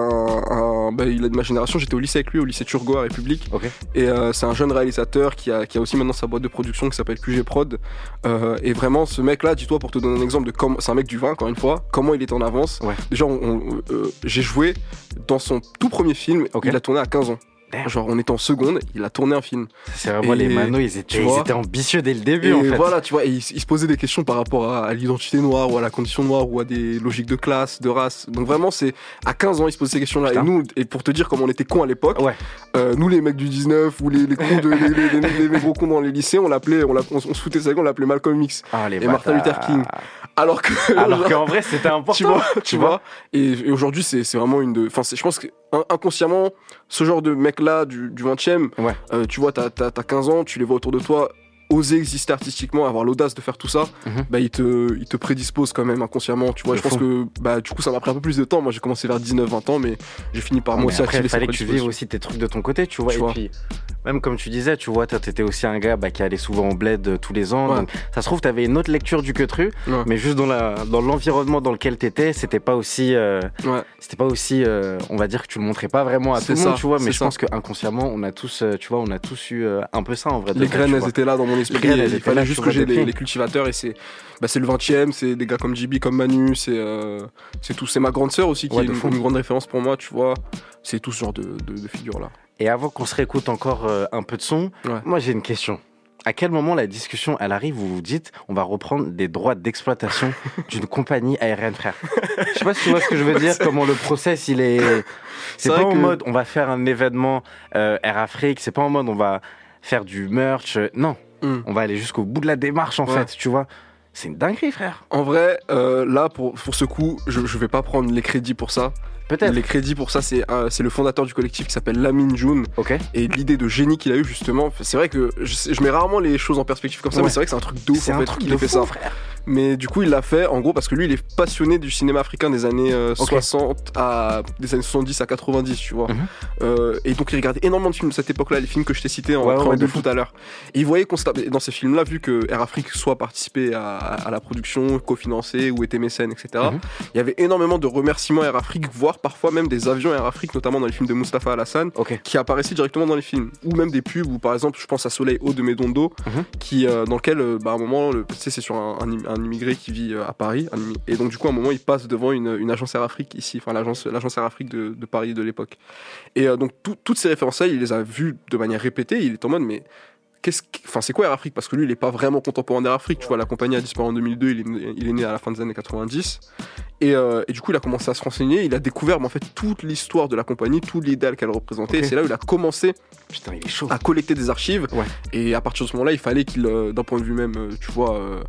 un- bah, il est de ma génération, j'étais au lycée avec lui, au lycée Turgot à République. Et euh, c'est un jeune réalisateur qui a, qui a aussi maintenant sa boîte de production qui s'appelle QG Prod. Euh, et vraiment, ce mec-là, dis-toi, pour te donner un exemple de comment. C'est un mec du vin, encore une fois, comment il est en avance. Ouais. Déjà, on- on- euh, j'ai joué dans son tout premier film, Ok. il a tourné à 15 ans. Genre, on était en seconde, il a tourné un film. C'est vraiment Et- les manos, ils étaient, ils vois étaient ambitieux dès le début Et en fait. voilà, tu vois, et il, il se posait des questions par rapport à, à l'identité noire ou à la condition noire ou à des logiques de classe, de race. Donc vraiment, c'est à 15 ans, il se posait ces questions-là. Et nous, et pour te dire comment on était cons à l'époque, Ouais. euh, nous les mecs du 19 ou les, les cons de, les, les, les- les gros cons dans les lycées, on l'appelait, on, on, on se foutait de sa gueule, on l'appelait Malcolm X. Ah, les Et Martin bâtards. Luther King. Alors que, Alors qu'en vrai, c'était important. tu vois, tu vois. Et, et aujourd'hui, c'est vraiment une de. Enfin, je pense que in- inconsciemment, ce genre de mec-là du, du 20e, Ouais. euh, tu vois, t'as 15 ans, tu les vois autour de toi oser exister artistiquement, avoir l'audace de faire tout ça, bah il te, il te prédispose quand même inconsciemment, tu vois. Je pense que bah du coup ça m'a pris un peu plus de temps. Moi j'ai commencé vers 19-20 ans, mais j'ai fini par moi aussi après, il fallait que tu vives aussi tes trucs de ton côté, tu vois. Tu et vois. puis, même comme tu disais, tu vois, t'étais aussi un gars bah, qui allait souvent au bled euh, tous les ans. Ouais. Donc, ça se trouve, t'avais une autre lecture du que tru, Ouais. mais juste dans la dans l'environnement dans lequel t'étais, c'était pas aussi, euh, Ouais. c'était pas aussi, euh, on va dire que tu le montrais pas vraiment à tout le monde, ça, tu vois. Mais je ça. pense que inconsciemment, on a tous, tu vois, on a tous eu un peu ça en vrai. Les graines, elles étaient là dans mon esprit. il fallait juste que j'ai les, cultivateurs et c'est bah, le 20 e c'est des gars comme JB, comme Manu, c'est euh, tout. C'est ma grande sœur aussi qui Ouais, est une, grande référence pour moi, tu vois. C'est tout ce genre de, de, de figures là. Et avant qu'on se réécoute encore euh, un peu de son, Ouais. moi j'ai une question. À quel moment la discussion elle arrive où vous vous dites on va reprendre des droits d'exploitation d'une compagnie aérienne frère? Je sais pas si tu vois ce que je veux dire, comment le process il est. C'est pas en mode on va faire un événement euh, Air Afrique, c'est pas en mode on va faire du merch. euh, Non, Hmm. on va aller jusqu'au bout de la démarche en Ouais. fait, tu vois. C'est une dinguerie frère. En vrai, euh, là pour, pour ce coup, je, je vais pas prendre les crédits pour ça. Peut-être. Les crédits pour ça, c'est euh, le fondateur du collectif qui s'appelle Lamine June. Ok. Et l'idée de génie qu'il a eu justement, c'est vrai que je, mets rarement les choses en perspective comme ça, Ouais. mais c'est vrai que c'est un truc de ouf C'est en un fait truc qu'il ait fait fou, ça. frère. Mais du coup, il l'a fait en gros parce que lui, il est passionné du cinéma africain des années euh, Ok. 60 à des années 70 à 90, tu vois. Mhm. Euh, et donc, il regardait énormément de films de cette époque-là, les films que je t'ai cités en Ouais, ouais, préambule de tout à l'heure. Et il voyait constamment dans ces films-là, vu que Air Afrique soit participé à, à la production, cofinancé ou était mécène, etc. Mhm. Il y avait énormément de remerciements Air Afrique, voire parfois même des avions Air Afrique, notamment dans les films de Mustapha Alassane Ok. qui apparaissaient directement dans les films ou même des pubs ou par exemple je pense à Soleil haut de Medondo Mhm. qui euh, dans lequel euh, bah, à un moment tu sais c'est sur un, un immigré qui vit euh, à Paris. et donc, du coup, à un moment, il passe devant une, une agence Air Afrique ici, enfin, l'agence, l'agence Air Afrique de, de Paris de l'époque. Et euh, donc, tout- toutes ces références-là, il les a vues de manière répétée. Il est en mode, mais. Qu'est-ce Enfin, c'est quoi Air Afrique? Parce que lui, il n'est pas vraiment contemporain d'Air Afrique. Tu vois, la compagnie a disparu en 2002. Il est, né- il est né à la fin des années 90. Et, euh, et du coup, il a commencé à se renseigner. Il a découvert mais en fait toute l'histoire de la compagnie, tout l'idéal qu'elle représentait. Et c'est là où il a commencé Putain, il est chaud. à collecter des archives. Ouais. Et à partir de ce moment-là, il fallait qu'il, d'un point de vue même, tu vois, euh,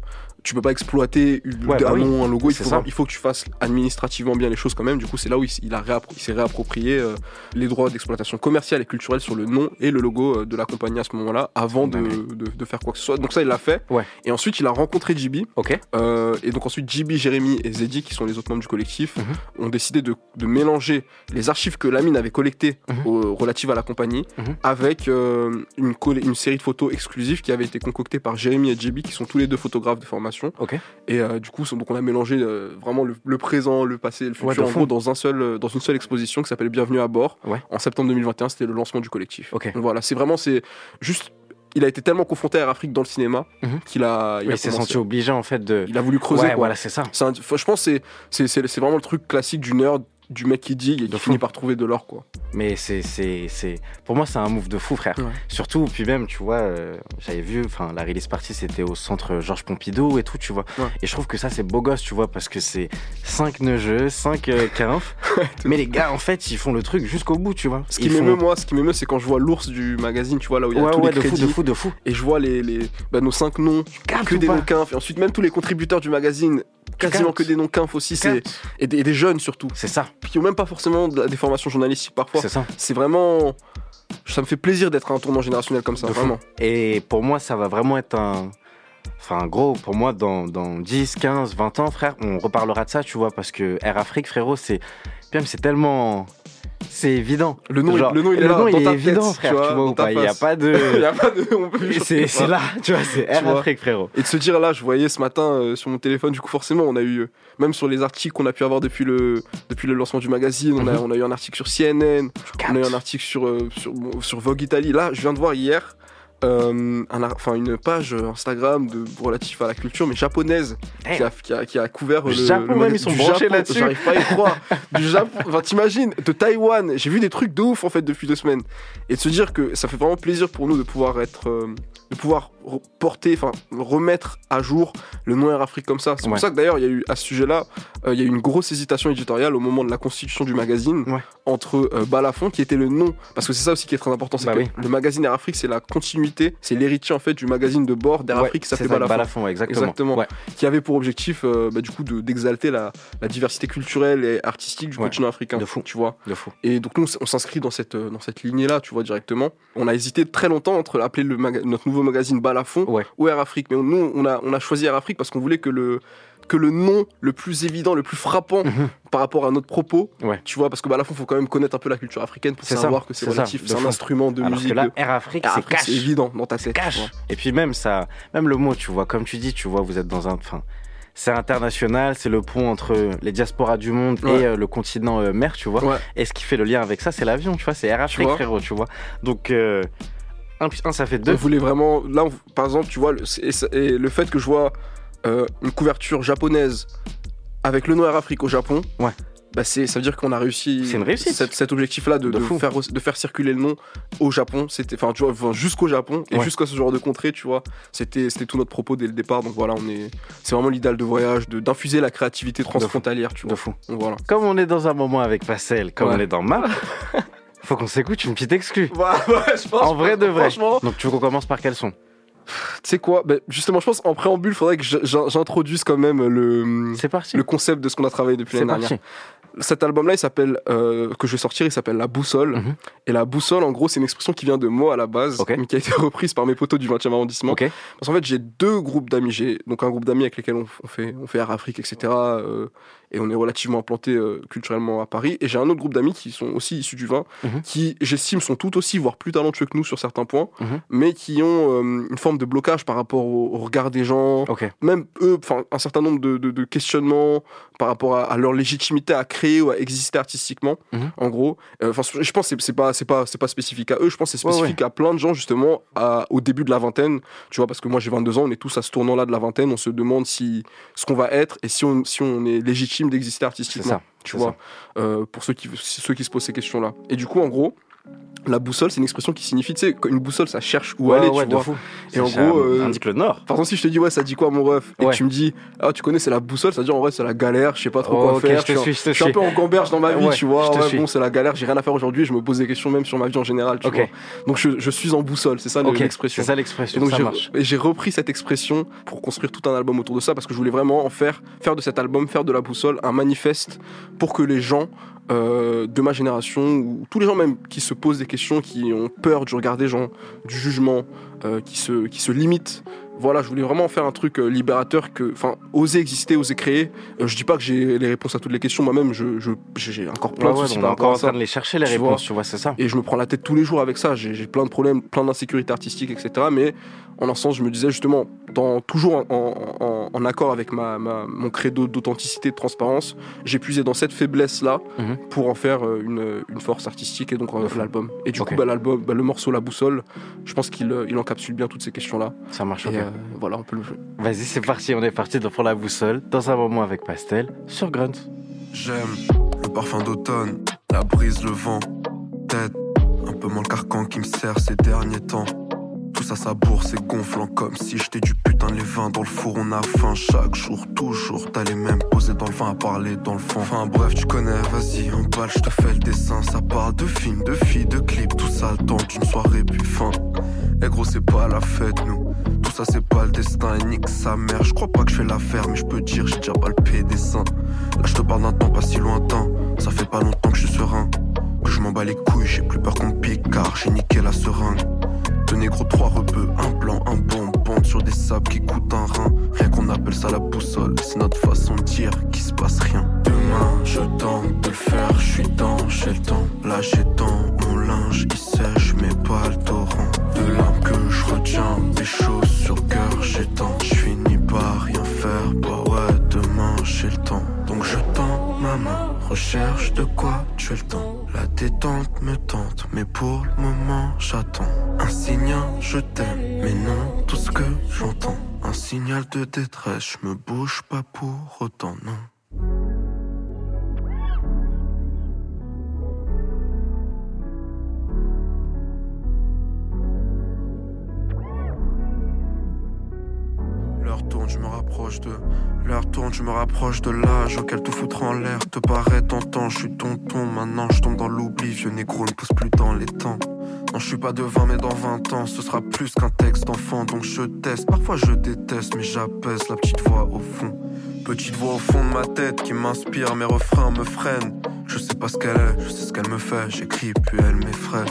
tu peux pas exploiter une- Ouais, bah un oui. nom, un logo. Il faut, ça. il faut que tu fasses administrativement bien les choses quand même. Du coup, c'est là où il, s- il a réappro- il s'est réapproprié euh, les droits d'exploitation commerciale et culturelle sur le nom et le logo euh, de la compagnie à ce moment-là, avant de, Ouais. de- de faire quoi que ce soit. Donc ça, il l'a fait. Ouais. Et ensuite, il a rencontré JB. Euh, et donc ensuite, JB, Jérémy et Zeddy, qui sont les autres membres du collectif, Mhm. ont décidé de, de mélanger les archives que Lamine avait collectées au- relatives à la compagnie Mhm. avec une série de photos exclusives qui avait été concoctée par Jérémy et JB, qui sont tous les deux photographes de formation. Et euh, du coup, donc on a mélangé euh, vraiment le, le présent, le passé, le futur, Ouais, en fond. gros, dans, un seul, euh, dans une seule exposition qui s'appelle Bienvenue à bord. Ouais. En septembre 2021, c'était le lancement du collectif. Donc voilà, c'est vraiment, c'est juste. Il a été tellement confronté à Air Afrique dans le cinéma Mhm. qu'il a. Il, s'est senti obligé en fait de. il a voulu creuser. ouais, quoi. voilà, c'est ça. Un- je pense que c'est- c'est c'est- c'est vraiment le truc classique du nerd, du mec qui digue et qui finit par trouver de l'or, quoi. Mais c'est, c'est, c'est, pour moi, c'est un move de fou, frère. Ouais. Surtout, puis même, tu vois, euh, j'avais vu, enfin, la release party, c'était au centre Georges Pompidou et tout, tu vois. Ouais. Et je trouve que ça, c'est beau gosse, tu vois, parce que c'est 5 neugeux, 5 euh, mais les gars, en fait, ils font le truc jusqu'au bout, tu vois. Ce qui m'émeut, font- moi, ce qui m'émeut, c'est quand je vois l'ours du magazine, tu vois, là où il y a Ouais, tous ouais, les de fou, de fou, de fou. Et je vois les, les, bah, nos cinq noms, Captes que des noms. Et ensuite, même tous les contributeurs du magazine, quasiment que des noms quinfs aussi. C'est, et, des, et des jeunes surtout. C'est ça, Qui ont même pas forcément de la- des formations journalistiques parfois. c'est ça. C'est vraiment. Ça me fait plaisir d'être à un tournant générationnel comme ça, De fou. vraiment. Et pour moi, ça va vraiment être un. Enfin, gros, pour moi, dans, dans 10, 15, 20 ans, frère, on reparlera de ça, tu vois, parce que Air Afrique, frérot, c'est. C'est tellement. C'est évident. Le nom, Genre, le nom, il est le nom, il est évident, tête, frère, tu tu vois, ou ta pas. Il n'y a pas Il de. a pas de. C'est là, tu vois, c'est Air. Afrique, frérot. Et de se dire là, je voyais ce matin euh, sur mon téléphone, du coup forcément, on a eu, euh, même sur les articles qu'on a pu avoir depuis le, depuis le lancement du magazine, on, a, on a eu un article sur CNN, on a eu un article sur, euh, sur, sur Vogue Italie. Là, je viens de voir hier euh, un une page Instagram de, relative à la culture, mais japonaise, qui a, qui a, qui a couvert Le Japon, le même, maga- ils sont branchés là-dessus. J'arrive pas à y croire. du Japon, enfin t'imagines, de Taïwan, j'ai vu des trucs de ouf en fait depuis deux semaines. Et de se dire que ça fait vraiment plaisir pour nous de pouvoir être, euh, de pouvoir porter, enfin remettre à jour le nom Air Afrique comme ça. C'est Ouais. pour ça que d'ailleurs il y a eu à ce sujet-là, euh, il y a eu une grosse hésitation éditoriale au moment de la constitution du magazine Ouais. entre euh, Balafon qui était le nom, parce que c'est ça aussi qui est très important, c'est Bah que oui. le magazine Air Afrique c'est la continuité, c'est l'héritier en fait du magazine de bord d'Air Ouais, Afrique qui s'appelait Balafon Balafon, exactement. Exactement. Qui avait pour objectif euh, bah, du coup de- d'exalter la, la diversité culturelle et artistique du continent africain. De fou. Tu vois. De fou. Et donc nous on s'inscrit dans cette euh, dans cette lignée là, tu vois directement. On a hésité très longtemps entre appeler le notre nouveau magazine Balafon Ouais. ou Air Afrique, mais nous on a on a choisi Air Afrique parce qu'on voulait que le que le nom le plus évident, le plus frappant Mhm. par rapport à notre propos, Ouais. tu vois, parce que Balafon, faut quand même connaître un peu la culture africaine pour ça, savoir que c'est relatif, un fond. instrument de Alors musique. que là, Air Afrique, c'est évident dans ta tête. cash. Et puis même ça, même le mot, tu vois, comme tu dis, tu vois, vous êtes dans un, enfin, c'est international, c'est le pont entre les diasporas du monde Ouais. et euh, le continent euh, mère, tu vois. Ouais. Et ce qui fait le lien avec ça, c'est l'avion, tu vois, c'est Air Afrique, frérot, tu vois. Donc euh, un plus un, ça fait On deux. voulait vraiment. Là, on- par exemple, tu vois, le, c'est- et, ça- et le fait que je vois euh, une couverture japonaise avec le nom Air Afrique au Japon, Ouais. bah c'est, ça veut dire qu'on a réussi. C'est une réussite. Cet, cet objectif-là de, De de faire, de faire circuler le nom au Japon, c'était, enfin, tu vois, enfin, jusqu'au Japon et Ouais. jusqu'à ce genre de contrée, tu vois, c'était, c'était tout notre propos dès le départ. Donc voilà, on est, c'est vraiment l'idéal de voyage, de, d'infuser la créativité transfrontalière, tu De vois. fou. Donc voilà. Comme on est dans un moment avec Pascal, comme Ouais. on est dans Map, faut qu'on s'écoute une petite exclue. Voilà, ouais, je pense. En vrai de vrai. Franchement, Donc tu veux qu'on commence par quel son tu sais quoi? Bah, Justement, je pense en préambule, il faudrait que j'introduise quand même le, le concept de ce qu'on a travaillé depuis l'année dernière. Cet album-là, il s'qu'appelle euh, que je vais sortir, il s'appelle La Boussole. Mhm. Et la boussole, en gros, c'est une expression qui vient de moi à la base, mais qui a été reprise par mes potos du 20e arrondissement. Parce qu'en fait, j'ai deux groupes d'amis. J'ai donc un groupe d'amis avec lesquels on, on fait, on fait Air Afrique, etc. euh, et on est relativement implanté euh, culturellement à Paris. Et j'ai un autre groupe d'amis qui sont aussi issus du vin, Mhm. qui, j'estime, sont tout aussi, voire plus talentueux que nous sur certains points, Mhm. mais qui ont euh, une forme de blocage par rapport au, au regard des gens, même eux, enfin, un certain nombre de, de- de questionnements par rapport à, à leur légitimité à créer ou à exister artistiquement. Mhm. En gros, Euh, enfin, je pense que c'est- pas, c'est pas, c'est pas spécifique à eux. Je pense que c'est Ouais, spécifique à plein de gens justement à- au début de la vingtaine. Tu vois, parce que moi j'ai 22 ans, on est tous à ce tournant-là de la vingtaine. On se demande si ce qu'on va être et si on, si on est légitime d'exister C'est artistiquement. ça. Tu vois, euh, pour ceux qui, ceux qui se posent ces questions-là. Et du coup, en gros. La boussole, c'est une expression qui signifie, tu sais, une boussole, ça cherche où Ouais, aller, ouais, tu vois. fou. Et en Ça gros, euh, indique le nord. Par exemple, si je te dis, ouais, ça dit quoi, mon ref? Et Ouais. que tu me dis, ah, tu connais, c'est la boussole, ça veut dire, en vrai, c'est la galère, je sais pas trop quoi ok, faire. je te suis, je te je suis un peu en gamberge dans ma vie, tu vois. bon, c'est la galère, j'ai rien à faire aujourd'hui, je me pose des questions même sur ma vie en général, tu vois. Donc, je, je suis en boussole, c'est ça l'expression. c'est ça Et l'expression. donc et j'ai repris cette expression pour construire tout un album autour de ça parce que je voulais vraiment en faire, faire de cet album, faire de la boussole un manifeste pour que les gens euh, de ma génération ou tous les gens même qui se posent des questions, qui ont peur du regard des gens, du jugement, euh, qui se qui se limitent. Voilà, je voulais vraiment faire un truc euh, libérateur, que, enfin, oser exister, oser créer. Je dis pas que j'ai les réponses à toutes les questions, moi-même, je, je- j'ai encore plein Ouais, de soucis on est encore en train de les chercher, les Tu réponses, vois. tu vois, c'est ça. Et je me prends la tête tous les jours avec ça. J'ai j'ai plein de problèmes, plein d'insécurité artistique, etc. Mais en un sens, je me disais justement, dans, toujours en, en- en- en accord avec ma, ma- mon credo d'authenticité et de transparence, j'ai puisé dans cette faiblesse-là Mhm. pour en faire euh, une, une force artistique et donc euh, l'album. Et du coup, bah, l'album, bah, le morceau La Boussole, je pense qu'il euh, il encapsule bien toutes ces questions-là. Ça marche, euh, voilà, on peut le jouer. Vas-y, c'est parti, on est parti pour la boussole, dans un moment avec Pastel, sur Grunt. J'aime le parfum d'automne, la brise, le vent, tête, un peu moins le carcan qui me sert ces derniers temps. Tout ça, ça bourse et gonflant comme si j'étais du putain de vins dans le four. On a faim chaque jour, toujours. T'as les mêmes posés dans le vin à parler dans le fond. Enfin bref, tu connais, vas-y, emballe, je te fais le dessin. Ça parle de films, de filles, de clips, tout ça le temps d'une soirée puis fin. Eh gros, c'est pas la fête, nous. Tout ça, c'est pas le destin. Et nique sa mère, je crois pas que je fais l'affaire, mais je peux dire, j'ai déjà palpé des seins. Là, je te parle d'un temps pas si lointain. Ça fait pas longtemps que je suis serein. Que je m'en bats les couilles, j'ai plus peur qu'on pique, car j'ai niqué la seringue. Tenez gros, trois rebeux, un blanc, un bon, bande sur des sables qui coûtent un rein. Rien qu'on appelle ça la boussole, c'est notre façon de dire qu'il se passe rien. Demain, je tente de le faire, je suis dans, j'ai le temps. Là, dans mon linge, il sèche, mais pas le torrent. De larmes que je retiens, des choses sur cœur, tant. Je finis par rien faire, bah ouais, demain, j'ai le temps. Recherche de quoi tuer le temps. La détente me tente, mais pour le moment, j'attends. Un signal, je t'aime, mais non, tout ce que j'entends. Un signal de détresse, je me bouge pas pour autant, non. Je me rapproche de. L'heure tourne, je me rapproche de l'âge auquel tout foutre en l'air te paraît tentant. Je suis tonton, maintenant je tombe dans l'oubli. Vieux négro ne pousse plus dans les temps. Non, je suis pas de 20, mais dans 20 ans, ce sera plus qu'un texte d'enfant. Donc je teste, parfois je déteste, mais j'apaise la petite voix au fond. Petite voix au fond de ma tête qui m'inspire, mes refrains me freinent. Je sais pas ce qu'elle est, je sais ce qu'elle me fait. J'écris, puis elle m'effraie.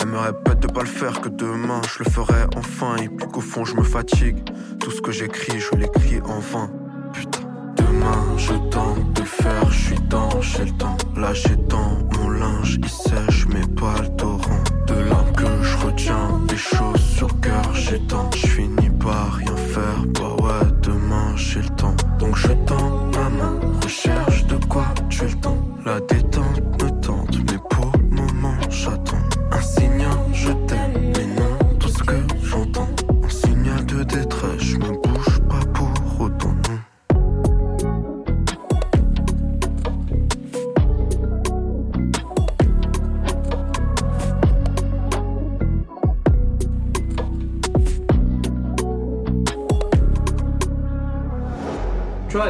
Elle me répète de pas le faire, que demain je le ferai enfin. Et puis qu'au fond je me fatigue. Tout ce que j'écris, je l'écris en vain. Putain. Demain je tente de le faire, je suis dans, j'ai le temps. Là j'ai dans mon linge, il sèche, mais pas le torrent. De larmes que je retiens, des choses sur cœur, j'ai tant. Je finis par rien faire, bah ouais, demain j'ai le temps. Donc je tends ma main, recherche de quoi tuer le temps. La détente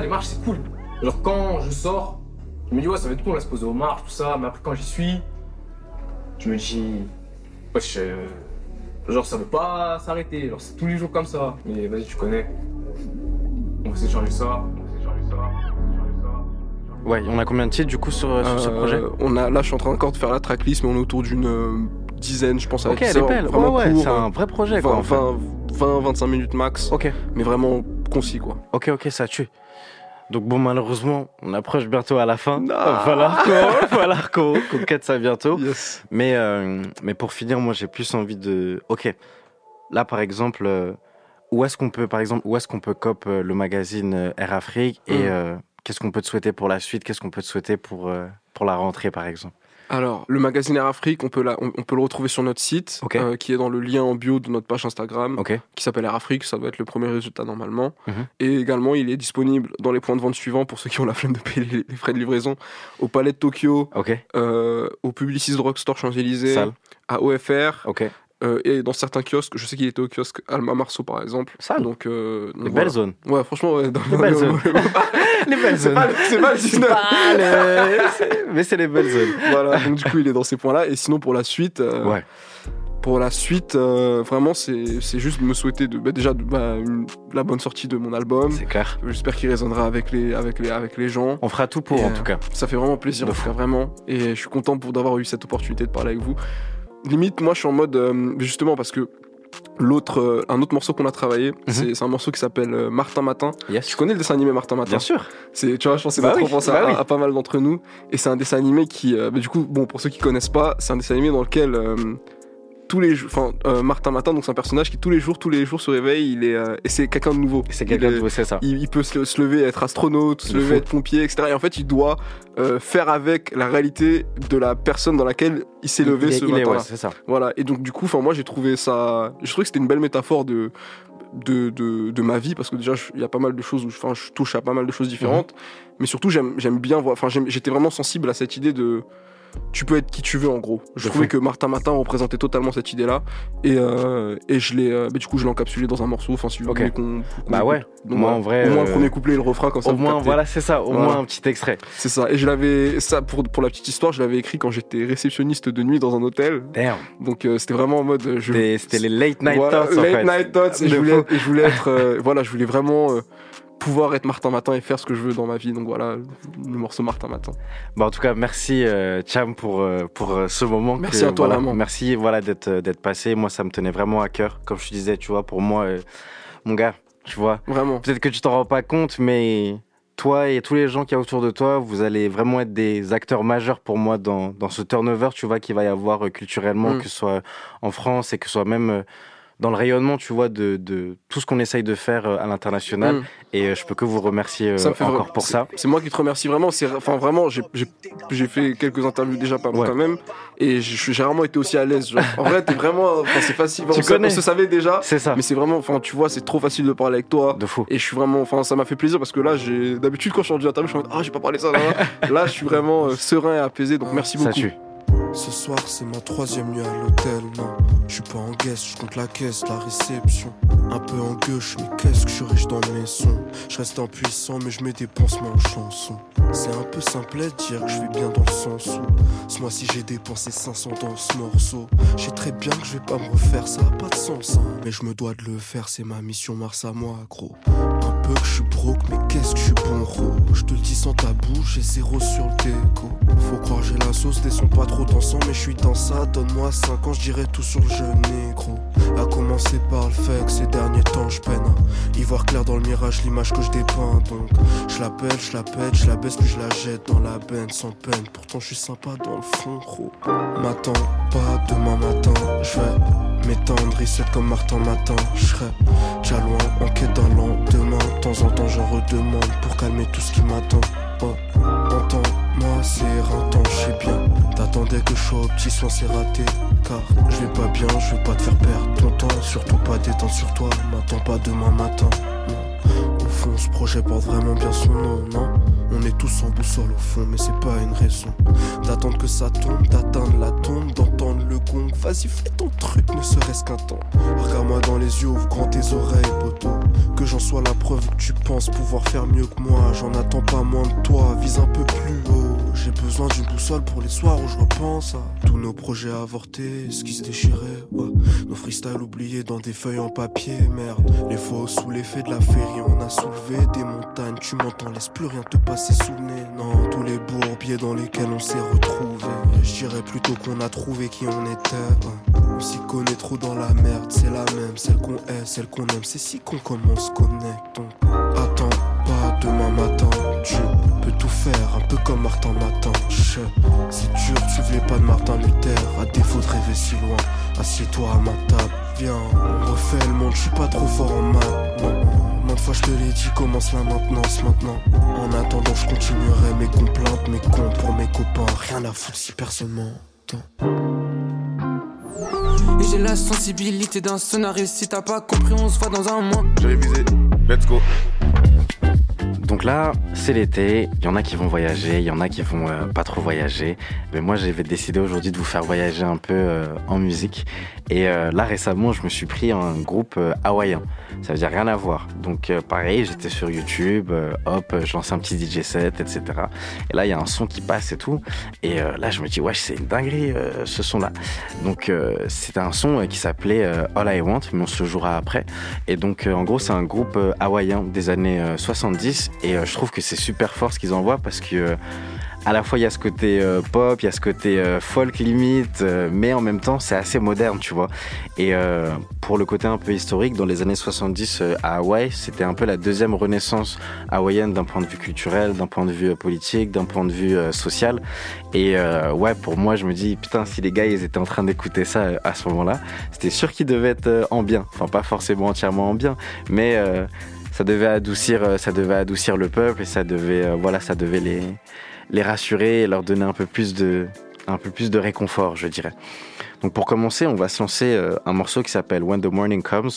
Les marches, c'est cool. Genre, quand je sors, je me dis, ouais, ça va être cool, on va se poser aux marches, tout ça. Mais après, quand j'y suis, je me dis, wesh, euh, genre, ça veut pas s'arrêter. Genre, c'est tous les jours comme ça. Mais vas-y, tu connais. On va essayer de changer ça. On va essayer de changer ça. on va essayer de changer ça. Ouais, on a combien de titres du coup sur, sur ce Euh, projet on a, là, je suis en train encore de faire la tracklist, mais on est autour d'une euh, dizaine, je pense. Ok, avec elle est belle. Ouais, Vraiment ouais, c'est un vrai projet quoi. 20, en fait. 20, 20, 25 minutes max, Ok, mais vraiment concis, quoi. ok, ok, ça tue. Donc bon, malheureusement, on approche bientôt à la fin. Non. Falloir qu'on, qu'on cut ça bientôt. Yes. Mais, euh, mais pour finir, moi j'ai plus envie de. Ok, là par exemple, euh, où est-ce qu'on peut, par exemple, où est-ce qu'on peut cop euh, le magazine Air Afrique et Mm. qu'est-ce qu'on peut te souhaiter pour la suite? Qu'est-ce qu'on peut te souhaiter pour, pour la rentrée, par exemple? Alors, le magazine Air Afrique, on peut, la- on, on peut le retrouver sur notre site, euh, qui est dans le lien en bio de notre page Instagram, qui s'appelle Air Afrique. Ça doit être le premier résultat normalement. Mhm. Et également, il est disponible dans les points de vente suivants pour ceux qui ont la flemme de payer les, les frais de livraison au Palais de Tokyo, Ok. euh, au Publicis Drugstore Champs-Élysées, à OFR. Euh, et dans certains kiosques, je sais qu'il était au kiosque Alma Marceau par exemple. Donc, euh, donc Les voilà. belles zones. Ouais, franchement, ouais, dans Les belles zones. Les belles C'est pas, c'est pas le 19. Pas le- c'est- Mais c'est les belles zones. voilà, donc du coup, il est dans ces points-là. Et sinon, pour la suite, euh, Ouais. pour la suite, vraiment, c'est juste me souhaiter de, bah, déjà de, bah, une- la bonne sortie de mon album. C'est clair. J'espère qu'il résonnera avec les, avec les, avec les gens. On fera tout pour, Et, en tout cas. Ça fait vraiment plaisir, en tout cas, vraiment. Et je suis content d'avoir eu cette opportunité de parler avec vous. Limite, moi, je suis en mode, euh, justement, parce que l'autre, euh, un autre morceau qu'on a travaillé, c'est c'est un morceau qui s'appelle euh, Martin Matin. Mhm. Yes. Tu connais le dessin animé Martin Matin? Bien sûr. C'est, tu vois, je pense que c'est Bah oui, à, bah oui. à pas mal d'entre nous. Et c'est un dessin animé qui, bah, du coup, bon, pour ceux qui connaissent pas, c'est un dessin animé dans lequel tous les jours, enfin, euh, Martin Matin, donc c'est un personnage qui tous les jours, tous les jours se réveille, il est, euh, et c'est quelqu'un de nouveau. C'est Il quelqu'un de c'est ça. il, il peut se, se lever, être astronaute, se lever, fou. être pompier, etc. Et en fait, il doit euh, faire avec la réalité de la personne dans laquelle il s'est levé Il est- ce matin. ouais, c'est ça. Voilà. Et donc, du coup, enfin, moi, j'ai trouvé ça. Je trouvais que c'était une belle métaphore de. De, de, de ma vie parce que déjà il y a pas mal de choses où je, enfin, je touche à pas mal de choses différentes Mhm. mais surtout j'aime bien voir enfin j'étais vraiment sensible à cette idée de tu peux être qui tu veux en gros je De trouvais fou. que Martin Matin représentait totalement cette idée là et, euh, et je l'ai euh, du coup je l'ai encapsulé dans un morceau enfin si vous voulez qu'on Bah ouais. Donc, Moi, en vrai, au moins euh, le premier couplet et le refrain comme ça Au moins, captez. voilà, c'est ça. Au Voilà. moins un petit extrait. c'est ça et je l'avais ça pour, pour la petite histoire je l'avais écrit quand j'étais réceptionniste de nuit dans un hôtel Damn. donc euh, c'était vraiment en mode euh, je C'était les late night Voilà, thoughts, en late fait. night thoughts, et je voulais, et je voulais être, euh, voilà, je voulais vraiment euh, pouvoir être Martin Matin et faire ce que je veux dans ma vie. Donc voilà, le morceau Martin Matin. Bah, en tout cas, merci euh, Cham pour, euh, pour euh, ce moment. Merci que, à toi, voilà. Merci voilà, d'être euh, d'être passé. Moi, ça me tenait vraiment à cœur. Comme je te disais, tu vois, pour moi, euh, mon gars, tu vois, Vraiment. peut-être que tu t'en rends pas compte, mais toi et tous les gens qui y a autour de toi, vous allez vraiment être des acteurs majeurs pour moi dans, dans ce turnover, tu vois, qu'il va y avoir culturellement, Mm. que ce soit en France et que ce soit même dans le rayonnement, tu vois, de, de tout ce qu'on essaye de faire euh, à l'international. Mm. Et euh, je peux que vous remercier euh, Ça encore pour ça. C'est moi qui te remercie vraiment. Enfin vraiment, j'ai, fait quelques interviews déjà mal Ouais. quand même, et je- j'ai rarement été aussi à l'aise. En vrai, t'es vraiment, c'est facile. Tu on, connais. on se savait déjà, C'est ça. mais c'est vraiment, enfin tu vois, c'est trop facile de parler avec toi. De fou. Et je suis vraiment, enfin, ça m'a fait plaisir parce que là, j'ai d'habitude quand je suis à table, je suis en mode, ah, j'ai pas parlé ça. Là, là. Là, je suis vraiment euh, serein et apaisé. Donc merci Ça beaucoup. tue. Ce soir c'est ma troisième nuit à l'hôtel, non. Je suis pas en guest, je compte la caisse, la réception. Un peu en gauche, mais qu'est-ce que je riche dans mes sons. Je reste impuissant mais je mets des pansements en chanson C'est un peu simple à dire que je vais bien dans le sens où. Ce mois-ci j'ai dépensé 500 dans ce morceau. Je sais très bien que je vais pas me refaire, ça a pas de sens hein. Mais je me dois de le faire, c'est ma mission Mars à moi gros peu que je suis broke, mais qu'est-ce que je suis bon gros? Je te le dis sans tabou, j'ai zéro sur le déco. Faut croire j'ai la sauce, des sons pas trop dansants Mais je suis dans ça, donne-moi 5 ans, je dirais tout sur le jeune négro. À commencer par le fait que ces derniers temps je peine. Y voir clair dans le mirage, l'image que je dépeins Donc. Je l'appelle, je la pète, je la baisse puis je la jette dans la benne sans peine. Pourtant je suis sympa dans le fond gros. M'attends pas demain matin, je vais m'étendre reset comme Martin Matin. Je serai déjà loin en quête d'un lendemain. De temps en temps j'en redemande pour calmer tout ce qui m'attend. Oh, entends-moi c'est éreintant, je sais bien. T'attendais que je sois au petit soin c'est raté. Car je vais pas bien, je vais pas te faire perdre ton temps. Surtout pas détendre sur toi, m'attends pas demain matin. Non. Au fond ce projet porte vraiment bien son nom, non? On est tous en boussole au fond mais c'est pas une raison D'attendre que ça tombe, d'atteindre la tombe, d'entendre le gong. Vas-y fais ton truc ne serait-ce qu'un temps. Regarde-moi dans les yeux, ouvre grand tes oreilles poteau. Que j'en sois la preuve que tu penses pouvoir faire mieux que moi. J'en attends pas moins de toi, vise un peu plus haut. J'ai besoin d'une boussole pour les soirs où je repense à Tous nos projets avortés, ce qui se déchirait. Nos freestyles oubliés dans des feuilles en papier, merde. Les faux sous l'effet de la féerie, on a soulevé des montagnes. Tu m'entends, laisse plus rien te passer sous le nez. Non, tous les bourbiers dans lesquels on s'est retrouvés Je dirais plutôt qu'on a trouvé qui on était. On s'y connaît trop dans la merde, c'est la même Celle qu'on hait, celle qu'on aime, c'est si con comment on se connecte Donc attends pas demain matin Tu peux tout faire, un peu comme Martin Matin c'est dur, tu voulais pas de Martin Luther À défaut de rêver si loin, assieds-toi à ma table Viens, on refait le monde, je suis pas trop fort en maths Maintes fois je te l'ai dit, commence la maintenance maintenant En attendant je continuerai mes complaintes, mes comptes pour mes copains. Rien à foutre si personne m'entend. Et j'ai la sensibilité d'un scénario. Si t'as pas compris, on se voit dans un mois. J'ai révisé. Let's go. Donc là, c'est l'été, il y en a qui vont voyager, il y en a qui vont euh, pas trop voyager. Mais moi, j'avais décidé aujourd'hui de vous faire voyager un peu euh, en musique. Et euh, là, récemment, je me suis pris un groupe hawaïen. Ça veut dire rien à voir. Donc pareil, j'étais sur YouTube, hop, je lance un petit DJ set, etc. Et là, il y a un son qui passe et tout. Et là, je me dis, ouais, c'est une dinguerie ce son-là. Donc c'était un son qui s'appelait All I Want, mais on se le jouera après. Et donc, en gros, c'est un groupe hawaïen des années euh, 70. Et euh, je trouve que c'est super fort ce qu'ils envoient parce que. euh, à la fois il y a ce côté euh, pop, il y a ce côté folk limite, mais en même temps c'est assez moderne, tu vois. Et pour le côté un peu historique, dans les années 70 euh, à Hawaï, c'était un peu la deuxième renaissance hawaïenne d'un point de vue culturel, d'un point de vue politique, d'un point de vue social. Et ouais, pour moi, je me dis putain, si les gars ils étaient en train d'écouter ça à ce moment-là, c'était sûr qu'ils devaient être en bien. Enfin, pas forcément entièrement en bien, mais ça devait adoucir, euh, ça devait adoucir le peuple et ça devait, euh, voilà, ça devait les les rassurer et leur donner un peu plus de, un peu plus de réconfort, je dirais. Donc pour commencer, on va se lancer euh, un morceau qui s'appelle When the Morning Comes,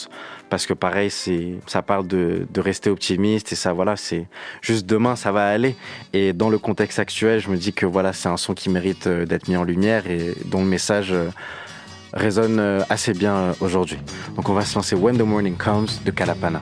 parce que pareil, c'est, ça parle de, rester optimiste et ça, voilà, c'est juste demain, ça va aller. Et dans le contexte actuel, je me dis que voilà, c'est un son qui mérite d'être mis en lumière et dont le message résonne assez bien aujourd'hui. Donc on va se lancer When the Morning Comes de Kalapana.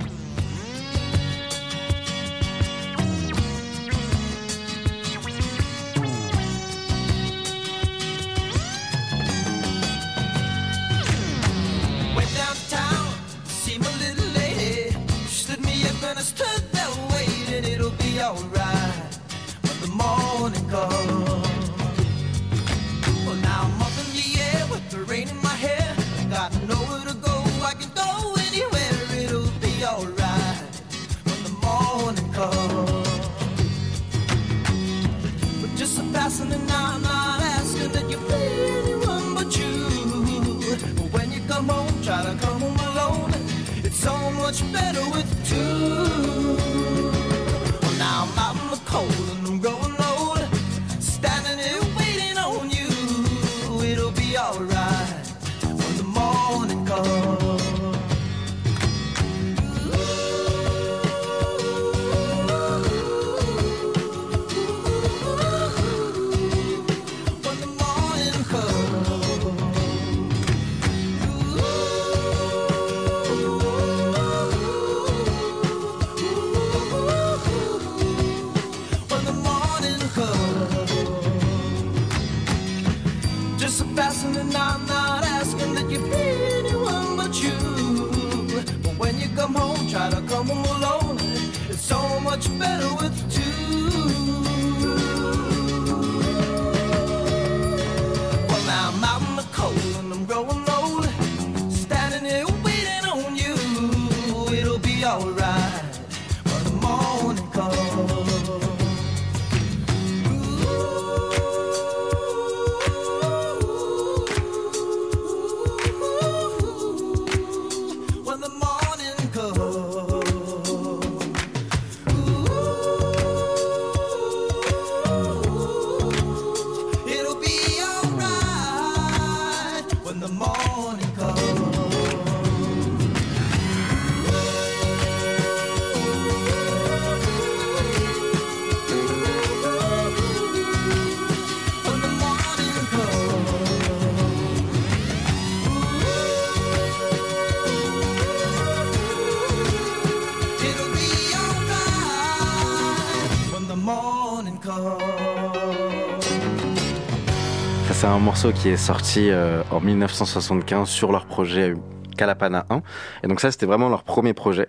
C'est un morceau qui est sorti euh, en 1975 sur leur projet Kalapana 1. Et donc ça, c'était vraiment leur premier projet.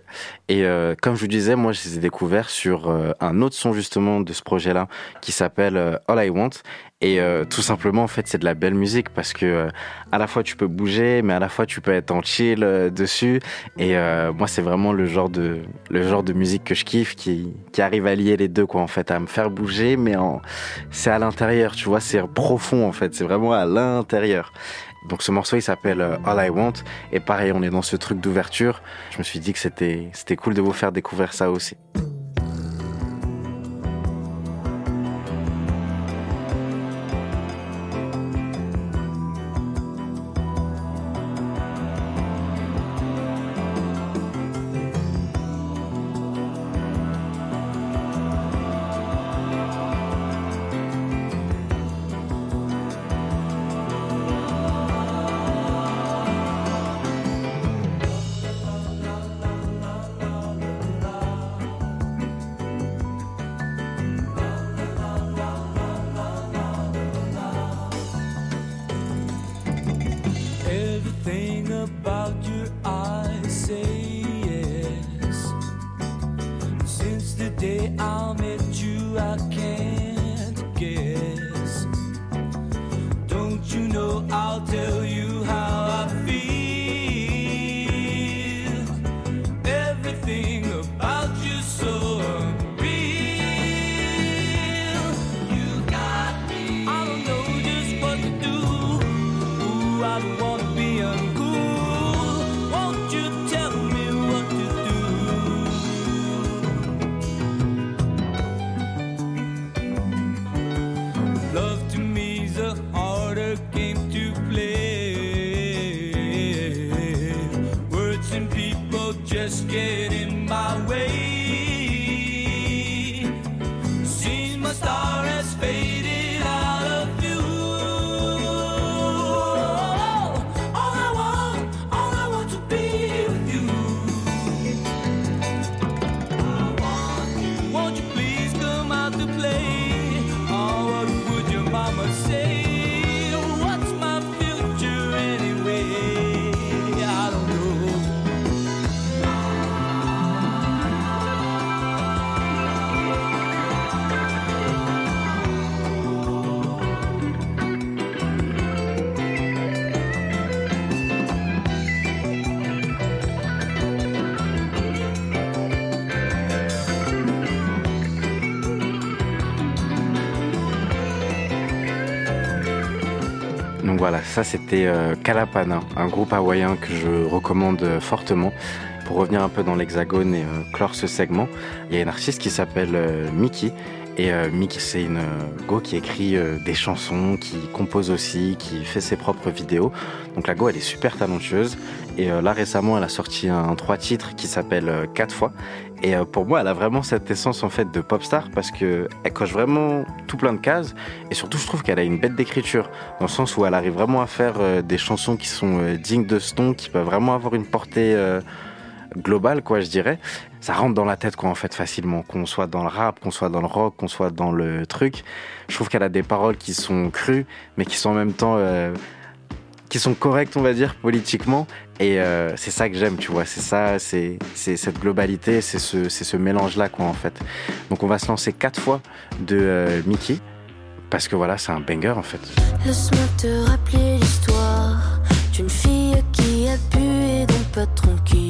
Et euh, comme je vous disais, moi, je les ai découverts sur euh, un autre son justement de ce projet-là qui s'appelle euh, All I Want. Et euh, tout simplement, en fait, c'est de la belle musique parce que euh, à la fois tu peux bouger, mais à la fois tu peux être en chill dessus. Et moi, c'est vraiment le genre de le genre de musique que je kiffe, qui qui arrive à lier les deux, quoi, en fait, à me faire bouger, mais en c'est à l'intérieur, tu vois, c'est profond, en fait, c'est vraiment à l'intérieur. Donc ce morceau il s'appelle euh, All I Want et pareil on est dans ce truc d'ouverture. Je me suis dit que c'était c'était cool de vous faire découvrir ça aussi. Ça c'était euh, Kalapana, un groupe hawaïen que je recommande euh, fortement. Pour revenir un peu dans l'hexagone et euh, clore ce segment, il y a une artiste qui s'appelle Miki. Et euh, Miki, c'est une go qui écrit des chansons, qui compose aussi, qui fait ses propres vidéos. Donc la go, elle est super talentueuse. Et là récemment, elle a sorti un, un trois titres qui s'appelle Quatre fois. Et euh, pour moi, elle a vraiment cette essence en fait de pop star parce que elle coche vraiment tout plein de cases. Et surtout, je trouve qu'elle a une bête d'écriture dans le sens où elle arrive vraiment à faire euh, des chansons qui sont euh, dignes de ce nom, qui peuvent vraiment avoir une portée globale, quoi, je dirais. Ça rentre dans la tête, quoi, en fait, facilement. Qu'on soit dans le rap, qu'on soit dans le rock, qu'on soit dans le truc. Je trouve qu'elle a des paroles qui sont crues, mais qui sont en même temps qui sont correctes, on va dire, politiquement. Et euh, c'est ça que j'aime, tu vois. C'est ça, c'est cette globalité, c'est ce, mélange-là, quoi, en fait. Donc on va se lancer quatre fois de euh, Mickey, parce que voilà, c'est un banger, en fait. Laisse-moi te rappeler l'histoire d'une fille qui a bu et d'un patron qui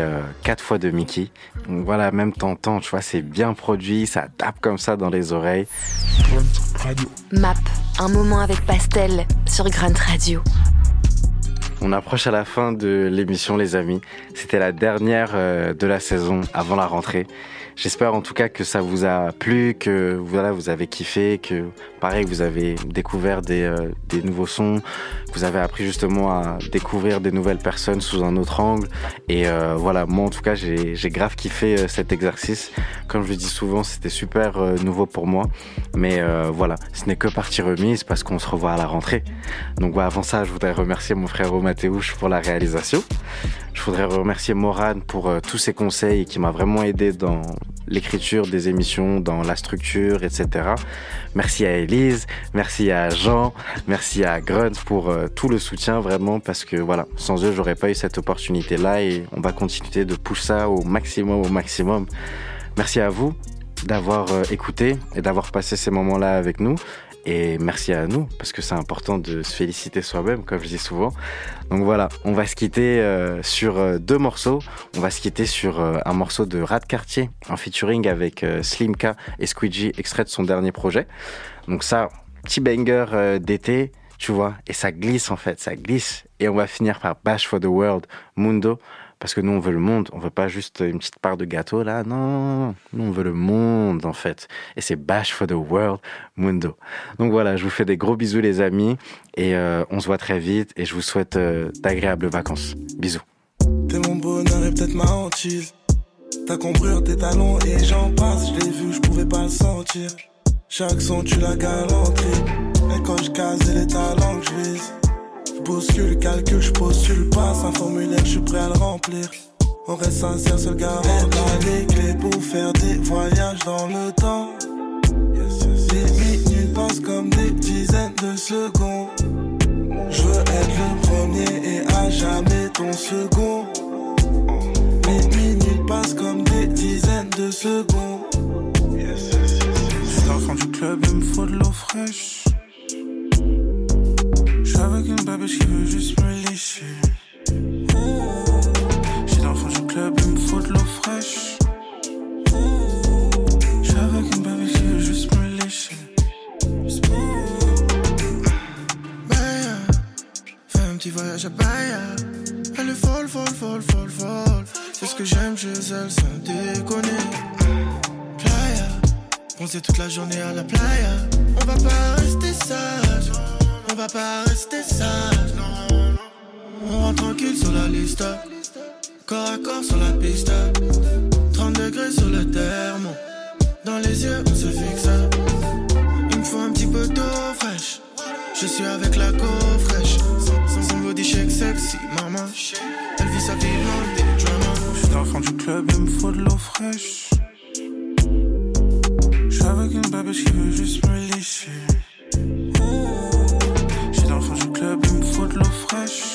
C'était euh, quatre fois de Mickey. Donc voilà, même t'entends, tu vois, c'est bien produit, ça tape comme ça dans les oreilles. MAP, un moment avec Pastel sur Grunt Radio. On approche à la fin de l'émission, les amis. C'était la dernière euh, de la saison avant la rentrée. J'espère en tout cas que ça vous a plu, que voilà, vous avez kiffé, que pareil, vous avez découvert des, euh, des nouveaux sons, vous avez appris justement à découvrir des nouvelles personnes sous un autre angle. Et euh, voilà, moi en tout cas, j'ai grave kiffé euh, cet exercice. Comme je le dis souvent, c'était super euh, nouveau pour moi. Mais euh, voilà, ce n'est que partie remise parce qu'on se revoit à la rentrée. Donc voilà, avant ça, je voudrais remercier mon frère Mathéouche pour la réalisation. Je voudrais remercier Morane pour euh, tous ses conseils qui m'a vraiment aidé dans l'écriture des émissions, dans la structure, etc. Merci à Elise, merci à Jean, merci à Grunt pour euh, tout le soutien vraiment parce que voilà, sans eux, j'aurais pas eu cette opportunité là et on va continuer de pousser ça au maximum, au maximum. Merci à vous d'avoir euh, écouté et d'avoir passé ces moments-là avec nous. Et merci à nous, parce que c'est important de se féliciter soi-même, comme je dis souvent. Donc voilà, on va se quitter euh, sur euh, deux morceaux. On va se quitter sur euh, un morceau de Rat Cartier, en featuring avec Slimka et Squeegee, extrait de son dernier projet. Donc ça, petit banger d'été, tu vois, et ça glisse en fait, ça glisse. Et on va finir par Bash for the World, Mundo, Parce que nous, on veut le monde. On veut pas juste une petite part de gâteau, là. Non, nous, on veut le monde, en fait. Et c'est Bash for the World Mundo. Donc voilà, je vous fais des gros bisous, les amis. Et euh, on se voit très vite. Et je vous souhaite euh, d'agréables vacances. Bisous. T'es mon bonheur et peut-être ma hantise. Ta combrure, tes talons et j'en passe. Je l'ai vu, je pouvais pas le sentir. Chaque son, tu la galanterie. Et quand je case les talents que je vise. Je bouscule, calcul, je postule, passe un formulaire, à le remplir. On reste sincère, seul garanti. Elle a les clés pour faire des voyages dans le temps. Les minutes passent comme des dizaines de secondes. Je veux être le premier et à jamais ton second. Les minutes passent comme des dizaines de secondes. Du club, il me faut de l'eau fraîche. Je suis avec une babiche qui veut juste me lécher. Fraîche. Je suis avec une babiche qui veut juste me lécher. Baya, fais un petit voyage à Baya. Elle est folle, folle, folle, folle, folle. C'est ce que j'aime chez elle, sans déconner. Playa, bronzer toute la journée à la playa. On va pas rester sage, on va pas rester sage. On rentre tranquille sur la liste, corps à corps sur la piste. 30 degrés sur le thermo, dans les yeux on se fixe. Il me faut un petit peu d'eau fraîche. Je suis avec la go fraîche. Sans son body shake sexy, maman. Elle vit sa vie dans des dramas. Je suis l'enfant du club, il me faut de l'eau fraîche. Je suis avec une babiche qui veut juste me lécher. Je suis l'enfant du club, il me faut de l'eau fraîche.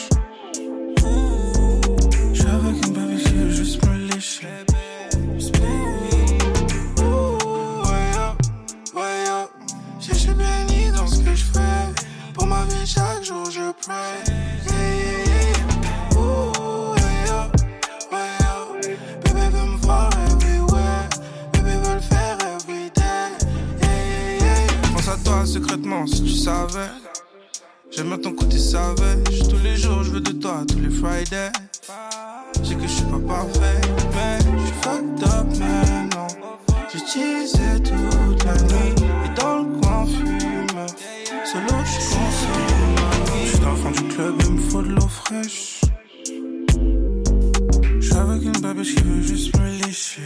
Chaque jour je prie. Yeah, yeah. Bébé veut me voir everywhere. Bébé veut le faire everyday. Pense à toi secrètement si tu savais. J'aime bien ton côté savage. Tous les jours, je veux de toi, tous les Fridays. Je sais que je suis pas parfait, mais je suis fucked up maintenant. J'ai teasé toute la nuit et dans le coin. Fraîche. Je suis avec une babiche qui veut juste me lécher.